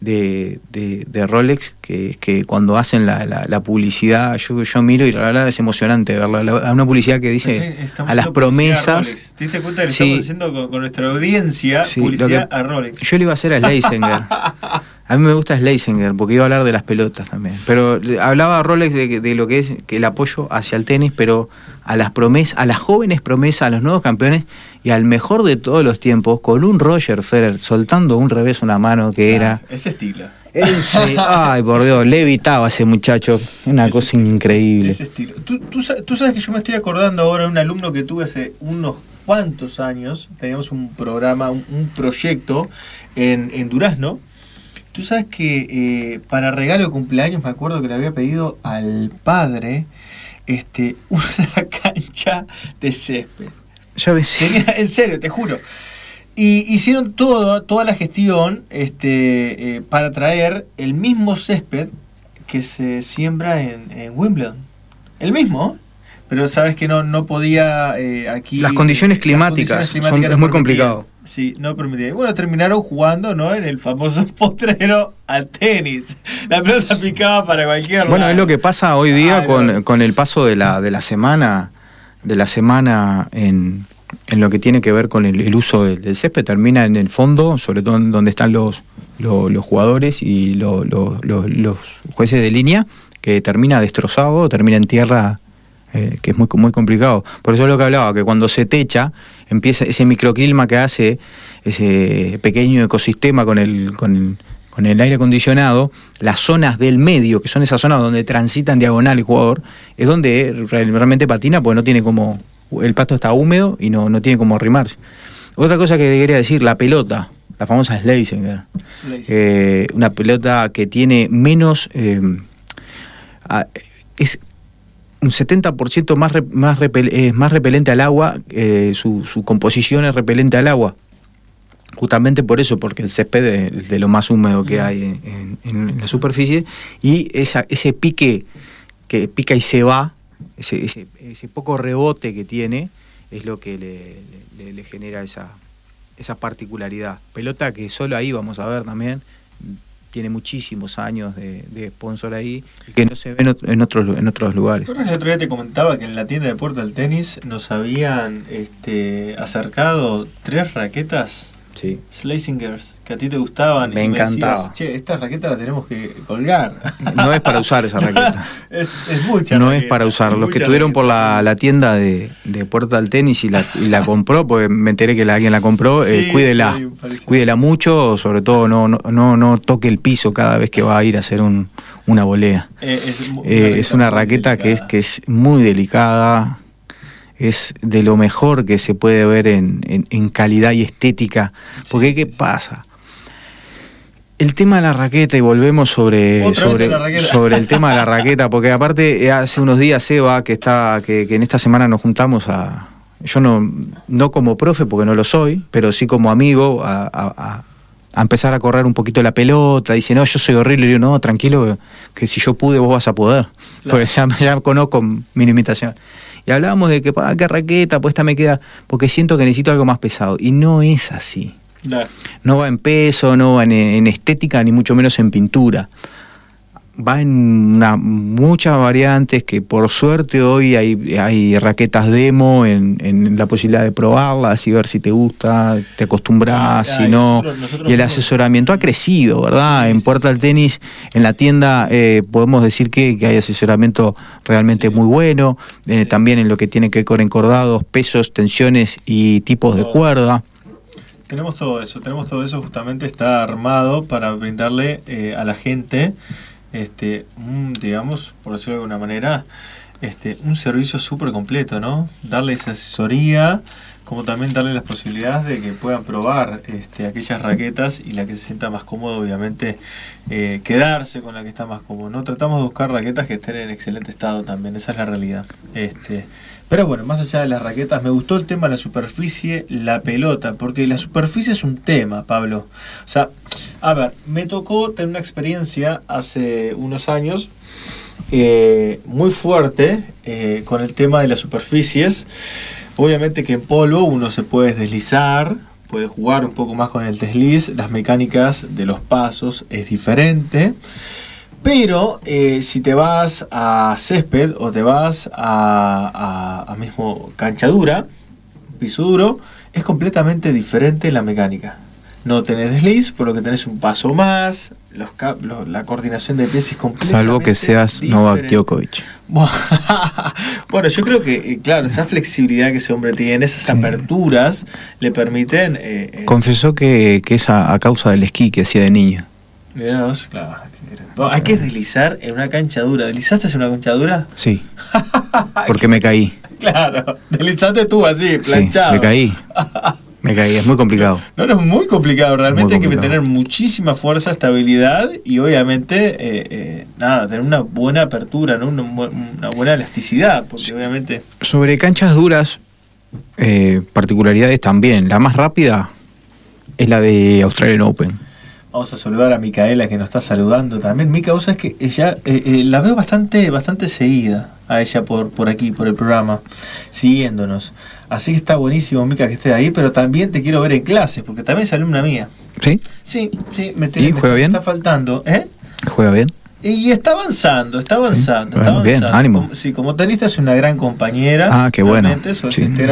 de, de- de Rolex que, que cuando hacen la, la- la publicidad, yo, yo miro y la verdad es emocionante verla. La- una publicidad que dice Sí, a las promesas. Rolex. ¿Te diste cuenta que le Sí. estamos haciendo con, con nuestra audiencia Sí, publicidad que- a Rolex? Yo le iba a hacer a Schleisinger. [LAUGHS] A mí me gusta Schleisinger porque iba a hablar de las pelotas también. Pero hablaba Rolex de, de lo que es que el apoyo hacia el tenis, pero a las promesas, a las jóvenes promesas, a los nuevos campeones y al mejor de todos los tiempos, con un Roger Federer soltando un revés una mano que era. Ese estilo. era un se- ay, por [LAUGHS] Dios, le evitaba ese muchacho. Una Ese- cosa increíble. Ese estilo. Tú, tú sa- tú sabes que yo me estoy acordando ahora de un alumno que tuve hace unos cuantos años. Teníamos un programa, un, un proyecto en, en Durazno. Tú sabes que eh, para regalo de cumpleaños me acuerdo que le había pedido al padre este, [LAUGHS] una cancha de césped. Ya ves. en serio, te juro. Y hicieron todo, toda la gestión este, eh, para traer el mismo césped que se siembra en, en Wimbledon. El mismo, pero sabes que no, no podía eh, aquí... Las condiciones climáticas, las condiciones climáticas son- es muy complicado. Sí, no permitía. Y bueno, terminaron jugando, ¿no? En el famoso [LAUGHS] potrero al tenis. La pelota picaba para cualquier Bueno, lado. es lo que pasa hoy día Ah, con, no. con el paso de la, de la semana, de la semana en, en lo que tiene que ver con el, el uso del, del césped. Termina en el fondo, sobre todo en donde están los, los, los jugadores y lo- lo- lo- los jueces de línea, que termina destrozado, termina en tierra, eh, que es muy, muy complicado. Por eso es lo que hablaba, que cuando se techa, empieza ese microclima que hace ese pequeño ecosistema con el, con, con el aire acondicionado, las zonas del medio, que son esas zonas donde transita en diagonal el jugador, es donde real- realmente patina, porque no tiene como. El pasto está húmedo y no, no tiene como arrimarse. Otra cosa que quería decir, la pelota, la famosa Schlesinger. Eh, una pelota que tiene menos. eh, a- es un 70% más, re- más, repel- es más repelente al agua, eh, su, su composición es repelente al agua. Justamente por eso, porque el césped es de lo más húmedo que hay en, en- en la superficie, y esa, ese pique que pica y se va, ese, ese, ese poco rebote que tiene, es lo que le, le- le genera esa, esa particularidad. Pelota que solo ahí vamos a ver también, tiene muchísimos años de, de sponsor ahí, que no se ve en, ot- en otros, en otros lugares. Bueno, el otro día te comentaba que en la tienda de Puerto del Tenis nos habían este, acercado tres raquetas Sí. Que a ti te gustaban. Me y encantaba. decías, che, esta raqueta la tenemos que colgar. No es para usar esa [LAUGHS] raqueta. es, es mucha. No es para usar. Los que estuvieron por la, la tienda de, de Puerta del Tenis y la, y la compró, porque me enteré que la, alguien la compró, eh, cuídela. sí. Cuídela mucho, sobre todo no, no, no, no toque el piso cada vez que va a ir a hacer un, una volea. Eh, es, mu- Eh, es una raqueta que es, que es muy delicada, es de lo mejor que se puede ver en, en- en calidad y estética. Porque, ¿qué pasa? El tema de la raqueta, y volvemos sobre, sobre, sobre el tema de la raqueta, porque aparte eh, hace unos días Eva, que está, que, que en esta semana nos juntamos a. Yo no, no como profe, porque no lo soy, pero sí como amigo, a, a- empezar a correr un poquito la pelota. Dice, no, yo soy horrible. Y yo, no, tranquilo, que si yo pude, vos vas a poder. Claro. [LAUGHS] Porque ya, ya conozco mi limitación. Y hablábamos de que, ah, qué raqueta, pues esta me queda, porque siento que necesito algo más pesado. Y no es así. No va en peso, no va en, en estética, ni mucho menos en pintura. Va en una- muchas variantes que por suerte hoy hay, hay raquetas demo en, en la posibilidad de probarlas y ver si te gusta, te acostumbras, Ah, si no. nosotros- nosotros y el asesoramiento ha crecido, ¿verdad? Sí, en Puerta del Tenis, en la tienda, eh, podemos decir que, que hay asesoramiento realmente Sí. muy bueno. eh, Sí. También en lo que tiene que ver con encordados, pesos, tensiones y tipos de cuerda. Tenemos todo eso, tenemos todo eso, justamente está armado para brindarle eh, a la gente, este, digamos, por decirlo de alguna manera, este, un servicio súper completo, ¿no? Darles asesoría, como también darle las posibilidades de que puedan probar este, aquellas raquetas y la que se sienta más cómodo, obviamente, eh, quedarse con la que está más cómodo. No tratamos de buscar raquetas que estén en excelente estado también, esa es la realidad. Este, pero bueno, más allá de las raquetas, me gustó el tema de la superficie, la pelota, porque la superficie es un tema, Pablo. O sea, a ver, me tocó tener una experiencia hace unos años eh, muy fuerte eh, con el tema de las superficies. Obviamente que en polvo uno se puede deslizar, puede jugar un poco más con el desliz, las mecánicas de los pasos es diferente. Pero eh, si te vas a césped o te vas a, a- a mismo cancha dura, piso duro, es completamente diferente la mecánica. No tenés desliz, por lo que tenés un paso más, los ca- lo- la coordinación de pies es completamente Salvo que seas Novak diferente. Djokovic. [LAUGHS] Bueno, yo creo que, eh, claro, esa flexibilidad que ese hombre tiene, esas Sí. aperturas, le permiten... eh, eh, Confesó que, que es a, a causa del esquí que hacía de niño. Mirá vos, claro, No, hay que deslizar en una cancha dura. ¿Deslizaste en una cancha dura? Sí, [LAUGHS] porque me caí. Claro, deslizaste tú así, Sí, planchado. me caí. Me caí, es muy complicado. [LAUGHS] No, no, es muy complicado. Realmente hay que tener muchísima fuerza, estabilidad y obviamente, eh, eh, nada, tener una buena apertura, ¿no? una, buena elasticidad, porque obviamente... Sobre canchas duras, eh, particularidades también. La más rápida es la de Australian Open. Vamos a saludar a Micaela que nos está saludando también. Mica, vos es que ella la veo bastante, bastante seguida a ella por, por aquí, por el programa, siguiéndonos. Así que está buenísimo, Mica, que estés ahí, pero también te quiero ver en clases, porque también es alumna mía. ¿Sí? Sí, sí, me, ¿Y juega bien? está faltando. ¿Eh? ¿Juega bien? Y está avanzando, está avanzando. está avanzando. Bien, ánimo. Sí, como tenista es una gran compañera. Ah, qué bueno.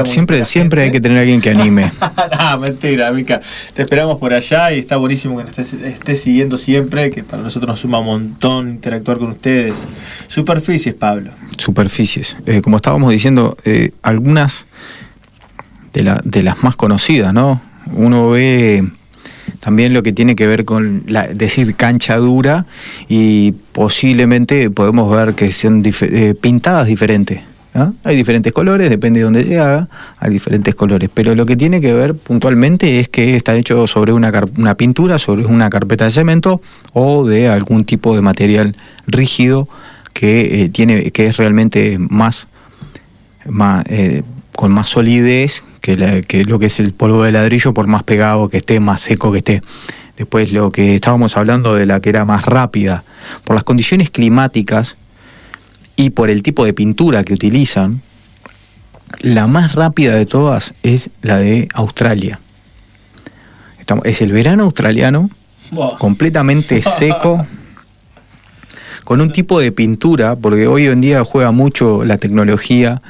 Siempre, siempre hay que tener a alguien que anime. [LAUGHS] no, mentira, Mica. Te esperamos por allá y está buenísimo que nos estés, siguiendo siempre, que para nosotros nos suma un montón interactuar con ustedes. Superficies, Pablo. Superficies. Eh, como estábamos diciendo, eh, algunas de, la, de las más conocidas, ¿no? Uno ve también lo que tiene que ver con la, decir cancha dura y posiblemente podemos ver que sean eh, pintadas diferentes. Hay diferentes colores, depende de dónde se haga, hay diferentes colores. Pero lo que tiene que ver puntualmente es que está hecho sobre una, una pintura, sobre una carpeta de cemento o de algún tipo de material rígido que, eh, tiene, que es realmente más, más eh, con más solidez que, lo que es el polvo de ladrillo, por más pegado que esté, más seco que esté. Después lo que estábamos hablando de la que era más rápida, por las condiciones climáticas y por el tipo de pintura que utilizan, la más rápida de todas es la de Australia. Es el verano australiano, completamente [LAUGHS] seco, con un tipo de pintura, porque hoy en día juega mucho la tecnología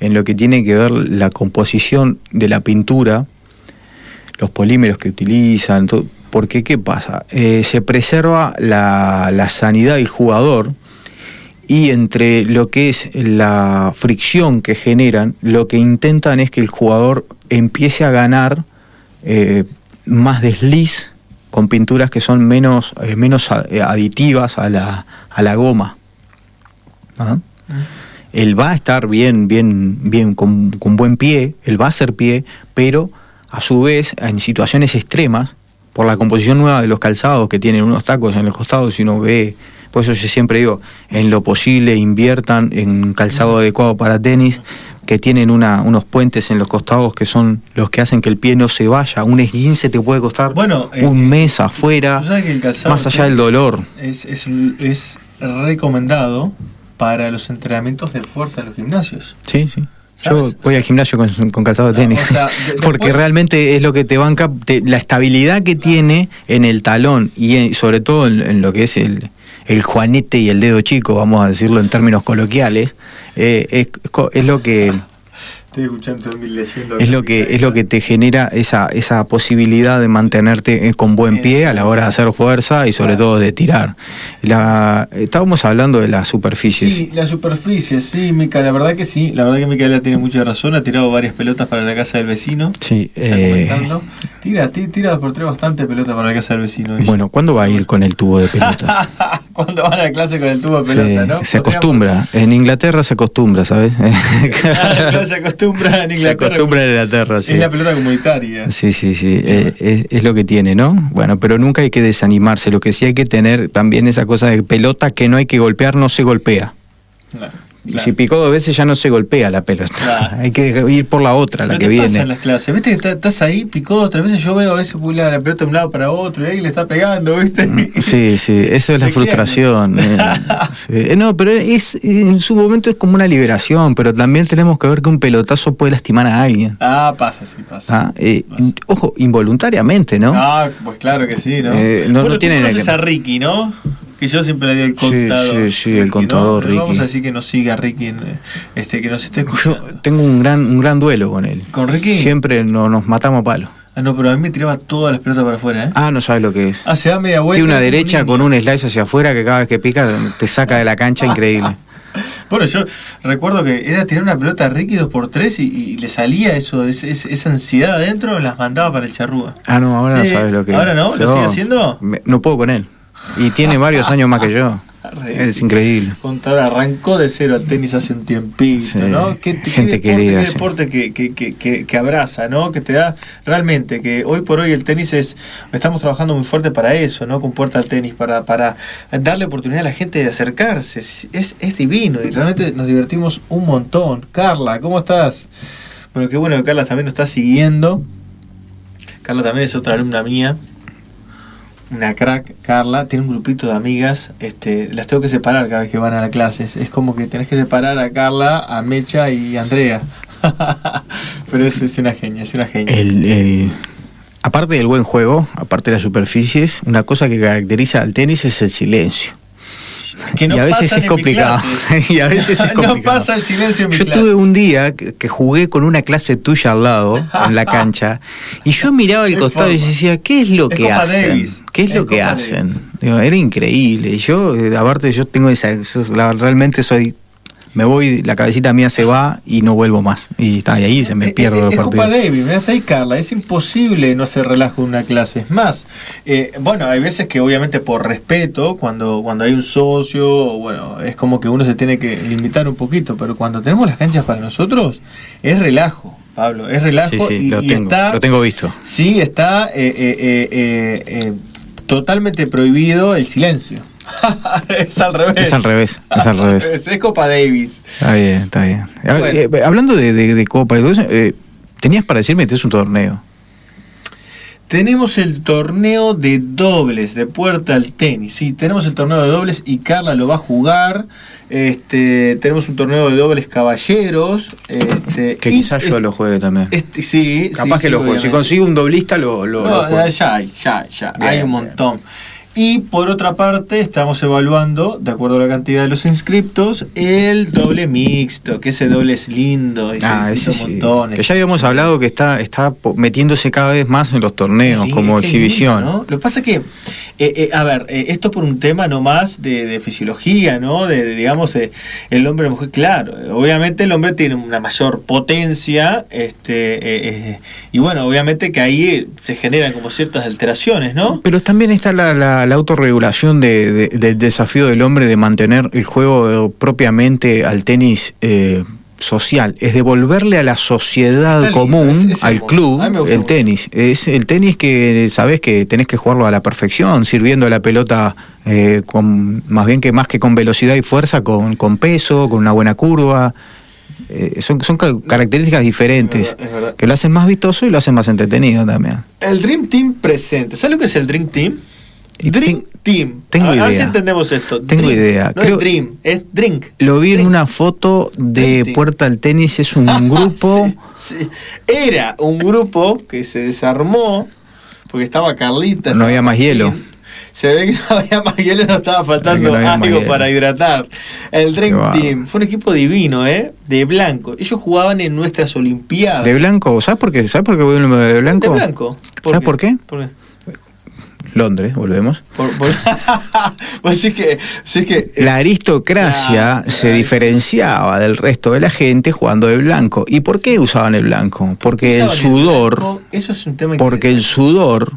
en lo que tiene que ver la composición de la pintura, los polímeros que utilizan, porque ¿qué pasa? Eh, se preserva la, la, sanidad del jugador y entre lo que es la fricción que generan, lo que intentan es que el jugador empiece a ganar eh, más desliz con pinturas que son menos, eh, menos aditivas a la, a la goma. ¿Ah? Él va a estar bien, bien, bien, con, buen pie, él va a ser pie, pero a su vez, en situaciones extremas, por la composición nueva de los calzados que tienen unos tacos en el costado, si uno ve, por eso yo siempre digo, en lo posible inviertan en calzado adecuado para tenis, que tienen una, unos puentes en los costados que son los que hacen que el pie no se vaya. Un esguince te puede costar bueno, un eh, mes afuera, más allá del dolor. Es, es, es recomendado para los entrenamientos de fuerza en los gimnasios. Sí, sí. Yo voy al gimnasio con, calzado de tenis. [LAUGHS] porque realmente es lo que te banca, la estabilidad que tiene en el talón y sobre todo en, lo que es el, el juanete y el dedo chico, vamos a decirlo en términos coloquiales, eh, es, es, lo que Estoy escuchando leyendo. Es lo que es lo que te genera esa esa posibilidad de mantenerte eh, con buen pie a la hora de hacer fuerza y sobre todo de tirar. La estábamos hablando de las superficies. Sí, la superficie, sí, Mica, la verdad que sí, la verdad que Micaela tiene mucha razón, ha tirado varias pelotas para la casa del vecino. Sí, eh... Tira, tira por tres bastante pelotas para la casa del vecino. Bueno, ¿cuándo va a ir con el tubo de pelotas? [LAUGHS] Cuando van a clase con el tubo de pelotas, ¿no? Se acostumbra, en Inglaterra se acostumbra, ¿sabes? [LAUGHS] se acostumbra [LAUGHS] acostumbra en Inglaterra. Se acostumbra en Inglaterra, sí. Es la pelota comunitaria. Sí, sí, sí. Eh, es, lo que tiene, ¿no? Bueno, pero nunca hay que desanimarse. Lo que sí hay que tener también esa cosa de pelota que no hay que golpear, no se golpea. Y si picó dos veces ya no se golpea la pelota. [LAUGHS] Hay que ir por la otra, la que viene. Pasa en las clases. Viste que estás ahí, picó otras veces. Yo veo a veces la, la pelota de un lado para otro y ahí le está pegando, ¿viste? Mm, sí, sí, [LAUGHS] eso es la frustración. Eh. [LAUGHS] Eh, no, pero es en su momento es como una liberación, pero también tenemos que ver que un pelotazo puede lastimar a alguien. Ah, pasa, sí, pasa. Ah, eh, ojo, involuntariamente, ¿no? Ah, pues claro que sí, ¿no? no, no tiene a Ricky, ¿no? Que yo siempre le di el contador. Sí, sí, el contador Ricky. Vamos a decir que nos siga Ricky, este, que nos esté escuchando. Yo tengo un gran, un gran duelo con él. ¿Con Ricky? Siempre no, nos matamos a palo. Ah, no, pero a mí me tiraba todas las pelotas para afuera, ¿eh? Ah, no sabes lo que es. Ah, se da media vuelta. Tiene una derecha con un slice hacia afuera que cada vez que pica te saca de la cancha increíble. [LAUGHS] Bueno, yo recuerdo que era tirar una pelota Ricky 2x3 y, le salía eso, esa ansiedad adentro, las mandaba para el charrúa. Ah, no, ahora no sabes lo que ¿Ahora no? ¿Lo sigue haciendo? no puedo con él. Y tiene varios años más que yo. Es increíble. Contador arrancó de cero al tenis hace un tiempito, Sí, ¿no? ¿Qué, gente deporte, querida, sí. deporte que, que, que, que- abraza, ¿no? Que te da realmente, que hoy por hoy el tenis es, estamos trabajando muy fuerte para eso, ¿no? Con Puerta al Tenis, para, para darle oportunidad a la gente de acercarse. Es, es divino y realmente nos divertimos un montón. Carla, ¿cómo estás? Bueno, qué bueno que Carla también nos está siguiendo. Carla también es otra alumna mía una crack, Carla, tiene un grupito de amigas, este, las tengo que separar cada vez que van a la clase. Es, como que tenés que separar a Carla, a Mecha y a Andrea. [LAUGHS] Pero es, es una genia, es una genia. Aparte del buen juego, aparte de las superficies, una cosa que caracteriza al tenis es el silencio. Que no y a veces es complicado. [LAUGHS] y a veces es [LAUGHS] complicado. no pasa el silencio en mi Yo clase. tuve un día que, que jugué con una clase tuya al lado, en la cancha, y yo miraba al [LAUGHS] costado y decía, ¿qué es lo Es que hacen? Davis. ¿Qué es Es lo que hacen? Digo, era increíble. Y Yo, eh, aparte, yo tengo esa, yo, la- realmente soy, me voy, la cabecita mía se va y no vuelvo más. Y está y ahí se me Eh, pierdo eh, los Es Copa partidos. Davis, mirá, está ahí Carla. Es imposible no hacer relajo en una clase. Es más, eh, bueno, hay veces que obviamente por respeto, cuando, cuando hay un socio, bueno, es como que uno se tiene que limitar un poquito, pero cuando tenemos las canchas para nosotros, es relajo, Pablo, es relajo Sí, sí, y, lo y tengo, está... lo tengo visto. Sí, está eh, eh, eh, eh, eh, totalmente prohibido el silencio. [LAUGHS] es al revés. Es al revés, es al [LAUGHS] revés. Es Copa Davis. Está bien, está bien. Bueno. eh, hablando de, de- de Copa eh, tenías para decirme que es un torneo. Tenemos el torneo de dobles de puerta al tenis. Sí, tenemos el torneo de dobles y Carla lo va a jugar. Este, tenemos un torneo de dobles caballeros. Este, Que quizás yo lo juegue también. Este, sí, Capaz sí, que sí, lo juego. Si consigo un doblista, lo, lo, No, lo juego. ya hay, ya, ya, Bien, hay un bien. Y por otra parte, estamos evaluando, de acuerdo a la cantidad de los inscriptos, el doble mixto, que ese doble es lindo Ah, ese sí. Que ya habíamos hablado que está, está metiéndose cada vez más en los torneos Sí, como es exhibición. lindo, ¿no? Lo que pasa que, eh, eh, a ver, eh, esto por un tema nomás de, de fisiología, ¿no? De, de, digamos, el hombre y la mujer, claro, obviamente el hombre tiene una mayor potencia, este, y bueno, obviamente que ahí se generan como ciertas alteraciones, ¿no? Pero también está la, la- la autorregulación de- de- del desafío del hombre de mantener el juego propiamente al tenis eh, social, es devolverle a la sociedad lindo, común, es- es al club, A el tenis. Es el tenis que sabes que tenés que jugarlo a la perfección, sirviendo la pelota eh, con más bien que más que con velocidad y fuerza, con, con peso, con una buena curva. Eh, son, son ca- características diferentes verdad, verdad. que lo hacen más vistoso y lo hacen más entretenido también. El Dream Team presente. ¿Sabes lo que es el Dream Team? Dream ten- Team. tengo a, a ver idea. si entendemos esto. Tengo idea. No Creo- es Dream, es Drink. Lo vi en una foto de. Puerta al Tenis, es un [LAUGHS] grupo. Sí, sí. Era un grupo que se desarmó porque estaba Carlita. No estaba había más Martín. hielo. Se ve que [LAUGHS] no había más hielo, no estaba faltando no algo para hidratar. El Dream bárbaro. Team fue un equipo divino, ¿eh? De blanco. Ellos jugaban en nuestras Olimpiadas. De blanco, ¿sabes por qué? ¿Sabes por qué voy de blanco? De blanco. ¿Sabes por qué? ¿Por qué? Londres, volvemos. Por, por... [LAUGHS] pues que, que La aristocracia se diferenciaba del resto de la gente jugando de blanco. ¿Y por qué usaban el blanco? Porque el sudor, blanco. Eso es un tema porque el sudor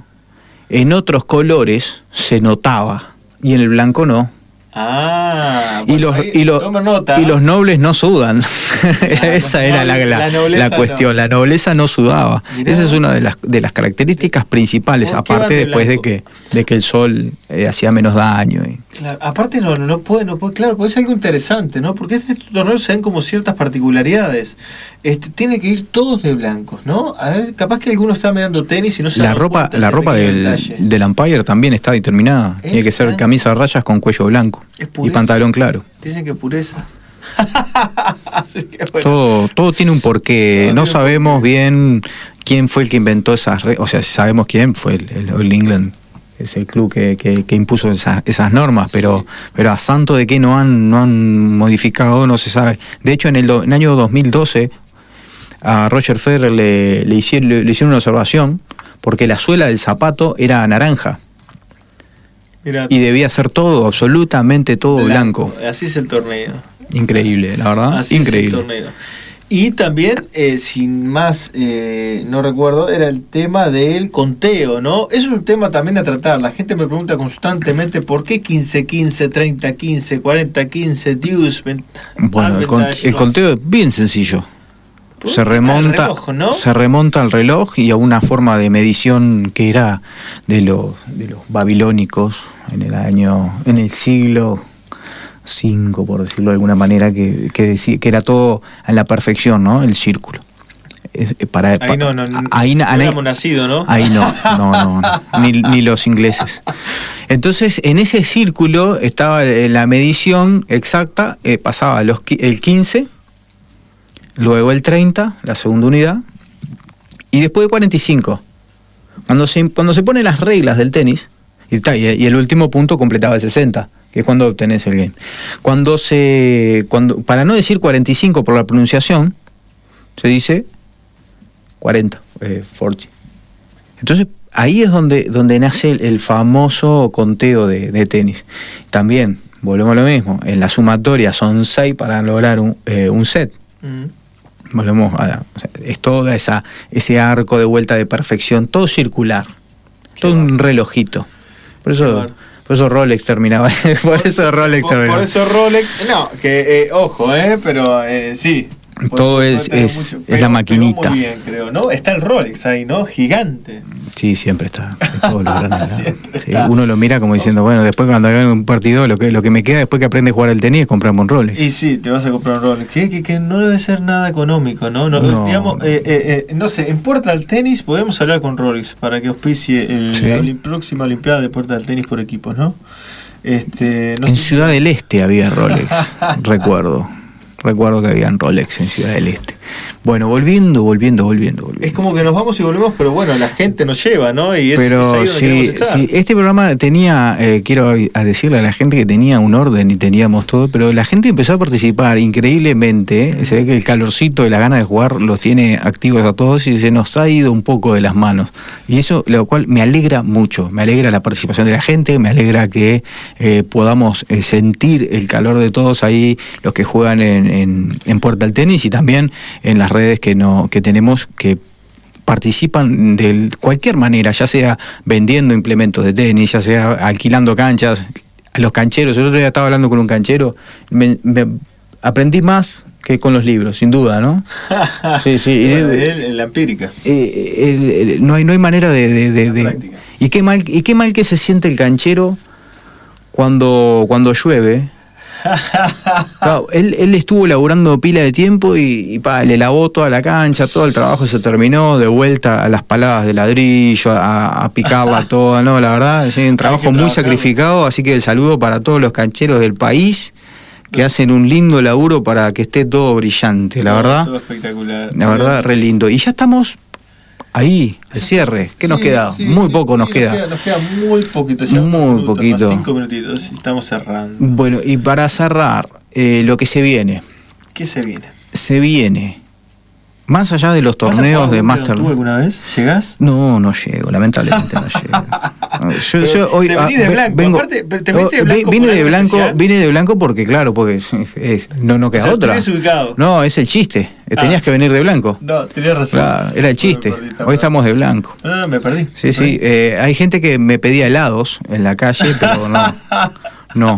en otros colores se notaba y en el blanco no. Ah, y, los, y, los, nota. y los nobles no sudan. [LAUGHS] Esa era la, nobles- la- la nobleza la cuestión. no. La nobleza no sudaba. Mirá Esa es una de las, de las características principales, ¿Por qué van aparte de después de que, de que el sol eh, hacía menos daño. y- Claro, aparte no, no puede, no puede, claro, porque es algo interesante, ¿no? Porque este torneo se ven como ciertas particularidades. Este, tiene que ir todos de blancos, ¿no? A ver, capaz que alguno está mirando tenis y no se La ropa, la ropa del, del Empire también está determinada. Es Tiene que ser camisa a rayas con cuello blanco y pantalón claro. Dicen que pureza. [LAUGHS] Así que bueno. Todo, todo tiene un porqué. Todo no sabemos porqué. bien quién fue el que inventó esas reglas. O sea, sabemos quién fue el, el All England. Es el club que, que- que impuso esas, esas normas, Sí. pero, pero a santo de que no han, no han modificado, no se sabe. De hecho, en el, do- en el año 2012, a Roger Federer le, le hicieron, le hicieron una observación porque la suela del zapato era naranja y debía ser todo, absolutamente todo blanco. Así es el torneo. Increíble, la verdad. Así es el Increíble. torneo. Y también, eh, sin más, eh, no recuerdo, era el tema del conteo, ¿no? Eso es un tema también a tratar. La gente me pregunta constantemente por qué 15, 15, 30, 15, 40, 15, Dios. Bueno, el, con- el conteo es bien sencillo. Se remonta, reloj, ¿no? se remonta al reloj y a una forma de medición que era de los, de los babilónicos en el año, en el siglo 5, por decirlo de alguna manera, que, que, decía, que era todo en la perfección, ¿no? El círculo. Es- para, Ahí no, no, no, ahí, no ahí- nacidos, [LAUGHS] ¿no? Ahí no, no, no, no. Ni, ni los ingleses. Entonces, en ese círculo estaba eh, la medición exacta, eh, pasaba los, el 15, luego el 30, la segunda unidad, y después el 45. Cuando se, cuando se ponen las reglas del tenis, y, y- el último punto completaba el 60, que es cuando obtenés el game. Cuando se, cuando, para no decir 45 por la pronunciación, se dice 40, eh, 40. Entonces, ahí es donde, donde nace el, famoso conteo de, de tenis. También, volvemos a lo mismo, en la sumatoria son 6 para lograr un, eh, un set. Mm. Volvemos a, o sea, es todo esa, ese arco de vuelta de perfección, todo circular, todo un relojito. Por eso, por eso Rolex terminaba, [LAUGHS] por, eso Rolex por, terminaba. por eso Rolex, no, que eh, ojo, eh, pero eh, sí. Todo es- es- es la maquinita. Muy bien, creo, ¿no? Está el Rolex ahí, ¿no? Gigante. Sí, siempre está. todos los grandes. [LAUGHS] Siempre Sí, está. uno lo mira como diciendo, bueno, después cuando hagan un partido, lo que, lo que me queda después que aprende a jugar al tenis es comprarme un Rolex. Y sí, te vas a comprar un Rolex. Que, que, que no debe ser nada económico, ¿no? No, No. Digamos, eh, eh, eh, no sé, en Puerta del Tenis podemos hablar con Rolex para que auspicie el, Sí. la próxima Olimpiada de Puerta del Tenis por equipos, ¿no? Este, no en sé- Ciudad del Este había Rolex, [LAUGHS] recuerdo. Recuerdo que habían Rolex en Ciudad del Este. Bueno, volviendo, volviendo, volviendo, volviendo. Es como que nos vamos y volvemos, pero bueno, la gente nos lleva, ¿no? Y es, es ahí Pero donde sí, sí, este programa tenía, eh, quiero a decirle a la gente que tenía un orden y teníamos todo, pero la gente empezó a participar increíblemente. eh, Se ve que el calorcito y la gana de jugar los tiene activos a todos y se nos ha ido un poco de las manos. Y eso, lo cual me alegra mucho. Me alegra la participación de la gente, me alegra que eh, podamos eh, sentir el calor de todos ahí, los que juegan en, en, en Puerta al Tenis y también en las redes que, no, que tenemos que participan de cualquier manera, ya sea vendiendo implementos de tenis, ya sea alquilando canchas, a los cancheros. El otro día estaba hablando con un canchero, me, me aprendí más que con los libros, sin duda, ¿no? [LAUGHS] Sí, sí. Bueno, él, la empírica. eh, no hay no hay manera de, de- de- y qué mal y qué mal que se siente el canchero cuando cuando llueve Claro, él, él estuvo laburando pila de tiempo y, y, pa, le lavó toda la cancha, todo el trabajo se terminó, de vuelta a las paladas de ladrillo, a, a picarla [LAUGHS] toda, ¿no? La verdad, es un trabajo muy sacrificado, así que el saludo para todos los cancheros del país que hacen un lindo laburo para que esté todo brillante, la Todo- verdad. Todo espectacular. La verdad, re lindo. Y ya estamos ahí, al cierre. ¿Qué nos queda? sí, muy sí, poco nos queda. Nos queda muy poquito, ya Muy minutos poquito. cinco minutitos y estamos cerrando. Bueno, y para cerrar, eh, lo que se viene. ¿Qué se viene? Se viene, más allá de los ¿Vas a torneos de Master. tú alguna vez? ¿Llegás? No, no llego, lamentablemente no llego. [LAUGHS] Yo, Pero yo hoy te ah, venís de blanco, vengo- aparte, pero te veniste de oh, blanco vine de blanco, vine de blanco porque claro, porque es- es- no no queda O sea, otra. ubicado. No, es el chiste. Ah. Tenías que venir de blanco. No, tenías razón. Claro, era el chiste. Perdí, Hoy estamos de blanco. No, no, no, me perdí. Sí, Me sí. perdí. eh, hay gente que me pedía helados en la calle, pero no. [LAUGHS] No.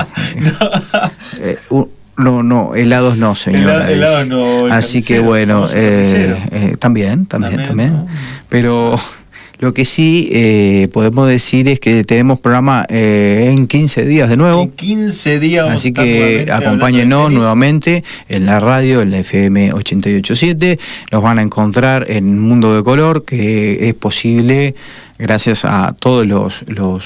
Eh, u- no, no, helados no, señora. Helado- helados no, Así que bueno, eh, eh, también, también, También, también. ¿no? Pero [LAUGHS] lo que sí eh, podemos decir es que tenemos programa eh, en 15 días de nuevo. En 15 días Así que acompáñenos nuevamente en la radio, en la FM 887. Los van a encontrar en Mundo de Color, que es posible gracias a todos los, los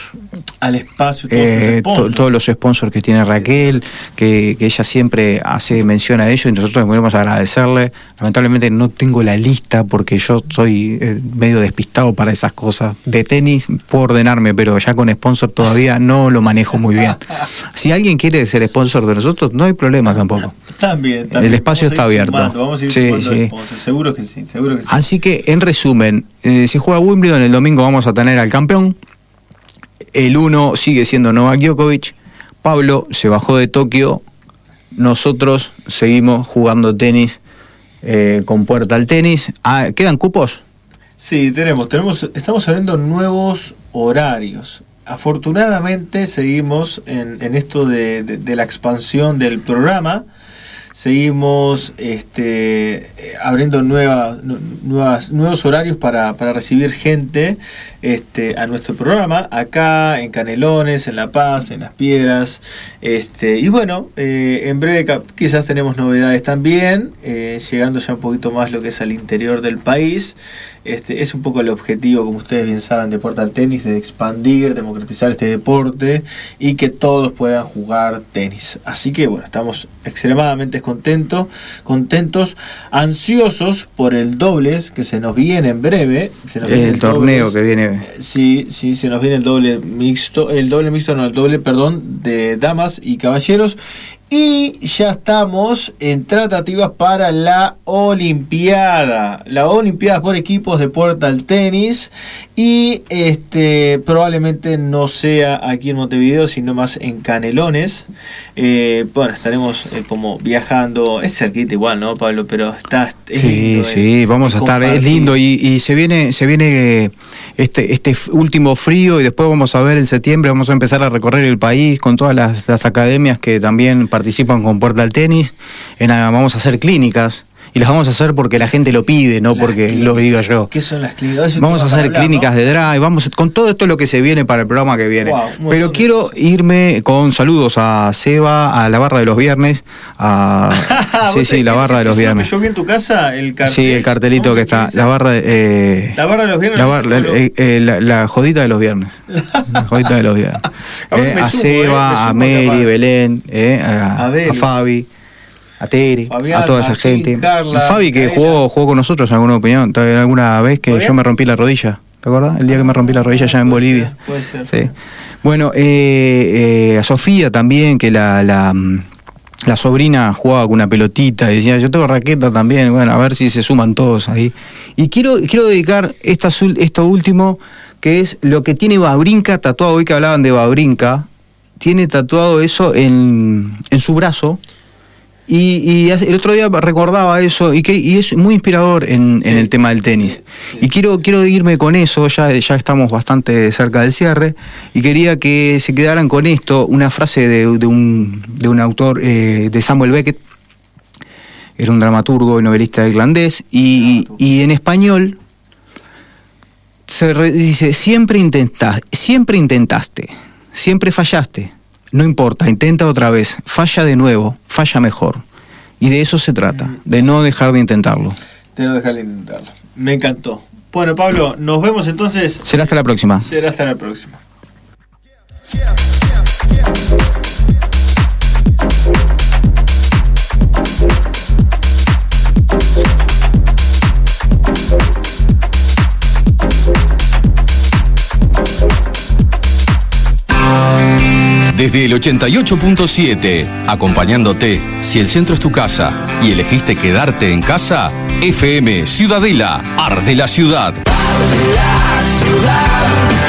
Al espacio, todos eh, to- todos los sponsors que tiene Raquel, que, que ella siempre hace mención a ellos y nosotros queremos agradecerle. Lamentablemente no tengo la lista porque yo soy eh, medio despistado para esas cosas. De tenis puedo ordenarme, pero ya con sponsor todavía no lo manejo muy bien. [LAUGHS] Si alguien quiere ser sponsor de nosotros, no hay problema tampoco. También, también. El espacio está abierto. sumando, vamos a ir Sí, sí. Seguro que sí, seguro que sí. Así que, en resumen, eh, si juega Wimbledon el domingo vamos a tener al campeón. El uno sigue siendo Novak Djokovic. Pablo se bajó de Tokio. Nosotros seguimos jugando tenis eh, con Puerta al Tenis. Ah, ¿Quedan cupos? Sí, tenemos, tenemos, estamos abriendo nuevos horarios. Afortunadamente seguimos en, en esto de, de la expansión del programa seguimos este, abriendo nuevas, nuevas, nuevos horarios para, para recibir gente este, a nuestro programa, acá en Canelones, en La Paz, en Las Piedras. Este, y bueno, eh, en breve quizás tenemos novedades también, eh, llegando ya un poquito más lo que es al interior del país. Este, es un poco el objetivo, como ustedes bien saben, de Portal Tenis, de expandir, democratizar este deporte y que todos puedan jugar tenis. Así que bueno, estamos extremadamente contentos, contentos, ansiosos por el dobles que se nos viene en breve. el, torneo que viene. Sí, sí, se nos viene el doble mixto, el doble mixto, no, el doble, perdón, de damas y caballeros. Y ya estamos en tratativas para la Olimpiada. La Olimpiada por equipos de Portal Tenis. Y este probablemente no sea aquí en Montevideo, sino más en Canelones. Eh, bueno, estaremos eh, como viajando. Es cerquita igual, ¿no, Pablo? Pero está. sí, sí, vamos a estar. Es lindo. Y, y, se viene, se viene este, este último frío. Y después vamos a ver en septiembre, vamos a empezar a recorrer el país con todas las, las academias que también participan con Puerta al Tenis. En, vamos a hacer clínicas y las vamos a hacer porque la gente lo pide, no porque lo diga yo. ¿Qué son las clínicas? Vamos a hacer clínicas de drive, vamos con todo esto lo que se viene para el programa que viene. Pero quiero irme con saludos a Seba, a la barra de los viernes, a [LAUGHS] sí, sí, la barra de los viernes. Yo vi en tu casa el cartel. Sí, el cartelito que está, la barra de, eh, la barra de los viernes. Eh, eh, la, jodita de los viernes. la jodita de los viernes. [LAUGHS] a Seba, a Mary, Belén, a, a Fabi a Tere, a toda esa gente. a Fabi que jugó, jugó con nosotros, alguna opinión, alguna vez que yo me rompí la rodilla. ¿Te acuerdas? El día que me rompí la rodilla allá en Bolivia. puede ser. Sí. Bueno, eh, eh, a Sofía también, que la, la, la, sobrina jugaba con una pelotita y decía, yo tengo raqueta también, bueno, a ver si se suman todos ahí. Y quiero, quiero dedicar esta, esto último, que es lo que tiene Babrinca tatuado, hoy que hablaban de Babrinca, tiene tatuado eso en, en su brazo y, el otro día recordaba eso y, que, y es muy inspirador en, el tema del tenis. y quiero, quiero irme con eso, ya, ya estamos bastante cerca del cierre, y quería que se quedaran con esto, una frase de, un, de un autor, eh, de Samuel Beckett, era un dramaturgo y novelista irlandés, y, y en español se dice, siempre, intenta, siempre intentaste, siempre fallaste no importa, intenta otra vez, falla de nuevo, falla mejor. Y de eso se trata, de no dejar de intentarlo. De no dejar de intentarlo. Me encantó. Bueno, Pablo, nos vemos entonces. Será hasta la próxima. Será hasta la próxima. Desde el 88.7, acompañándote, si el centro es tu casa y elegiste quedarte en casa, FM Ciudadela, Ar de la Ciudad. La ciudad.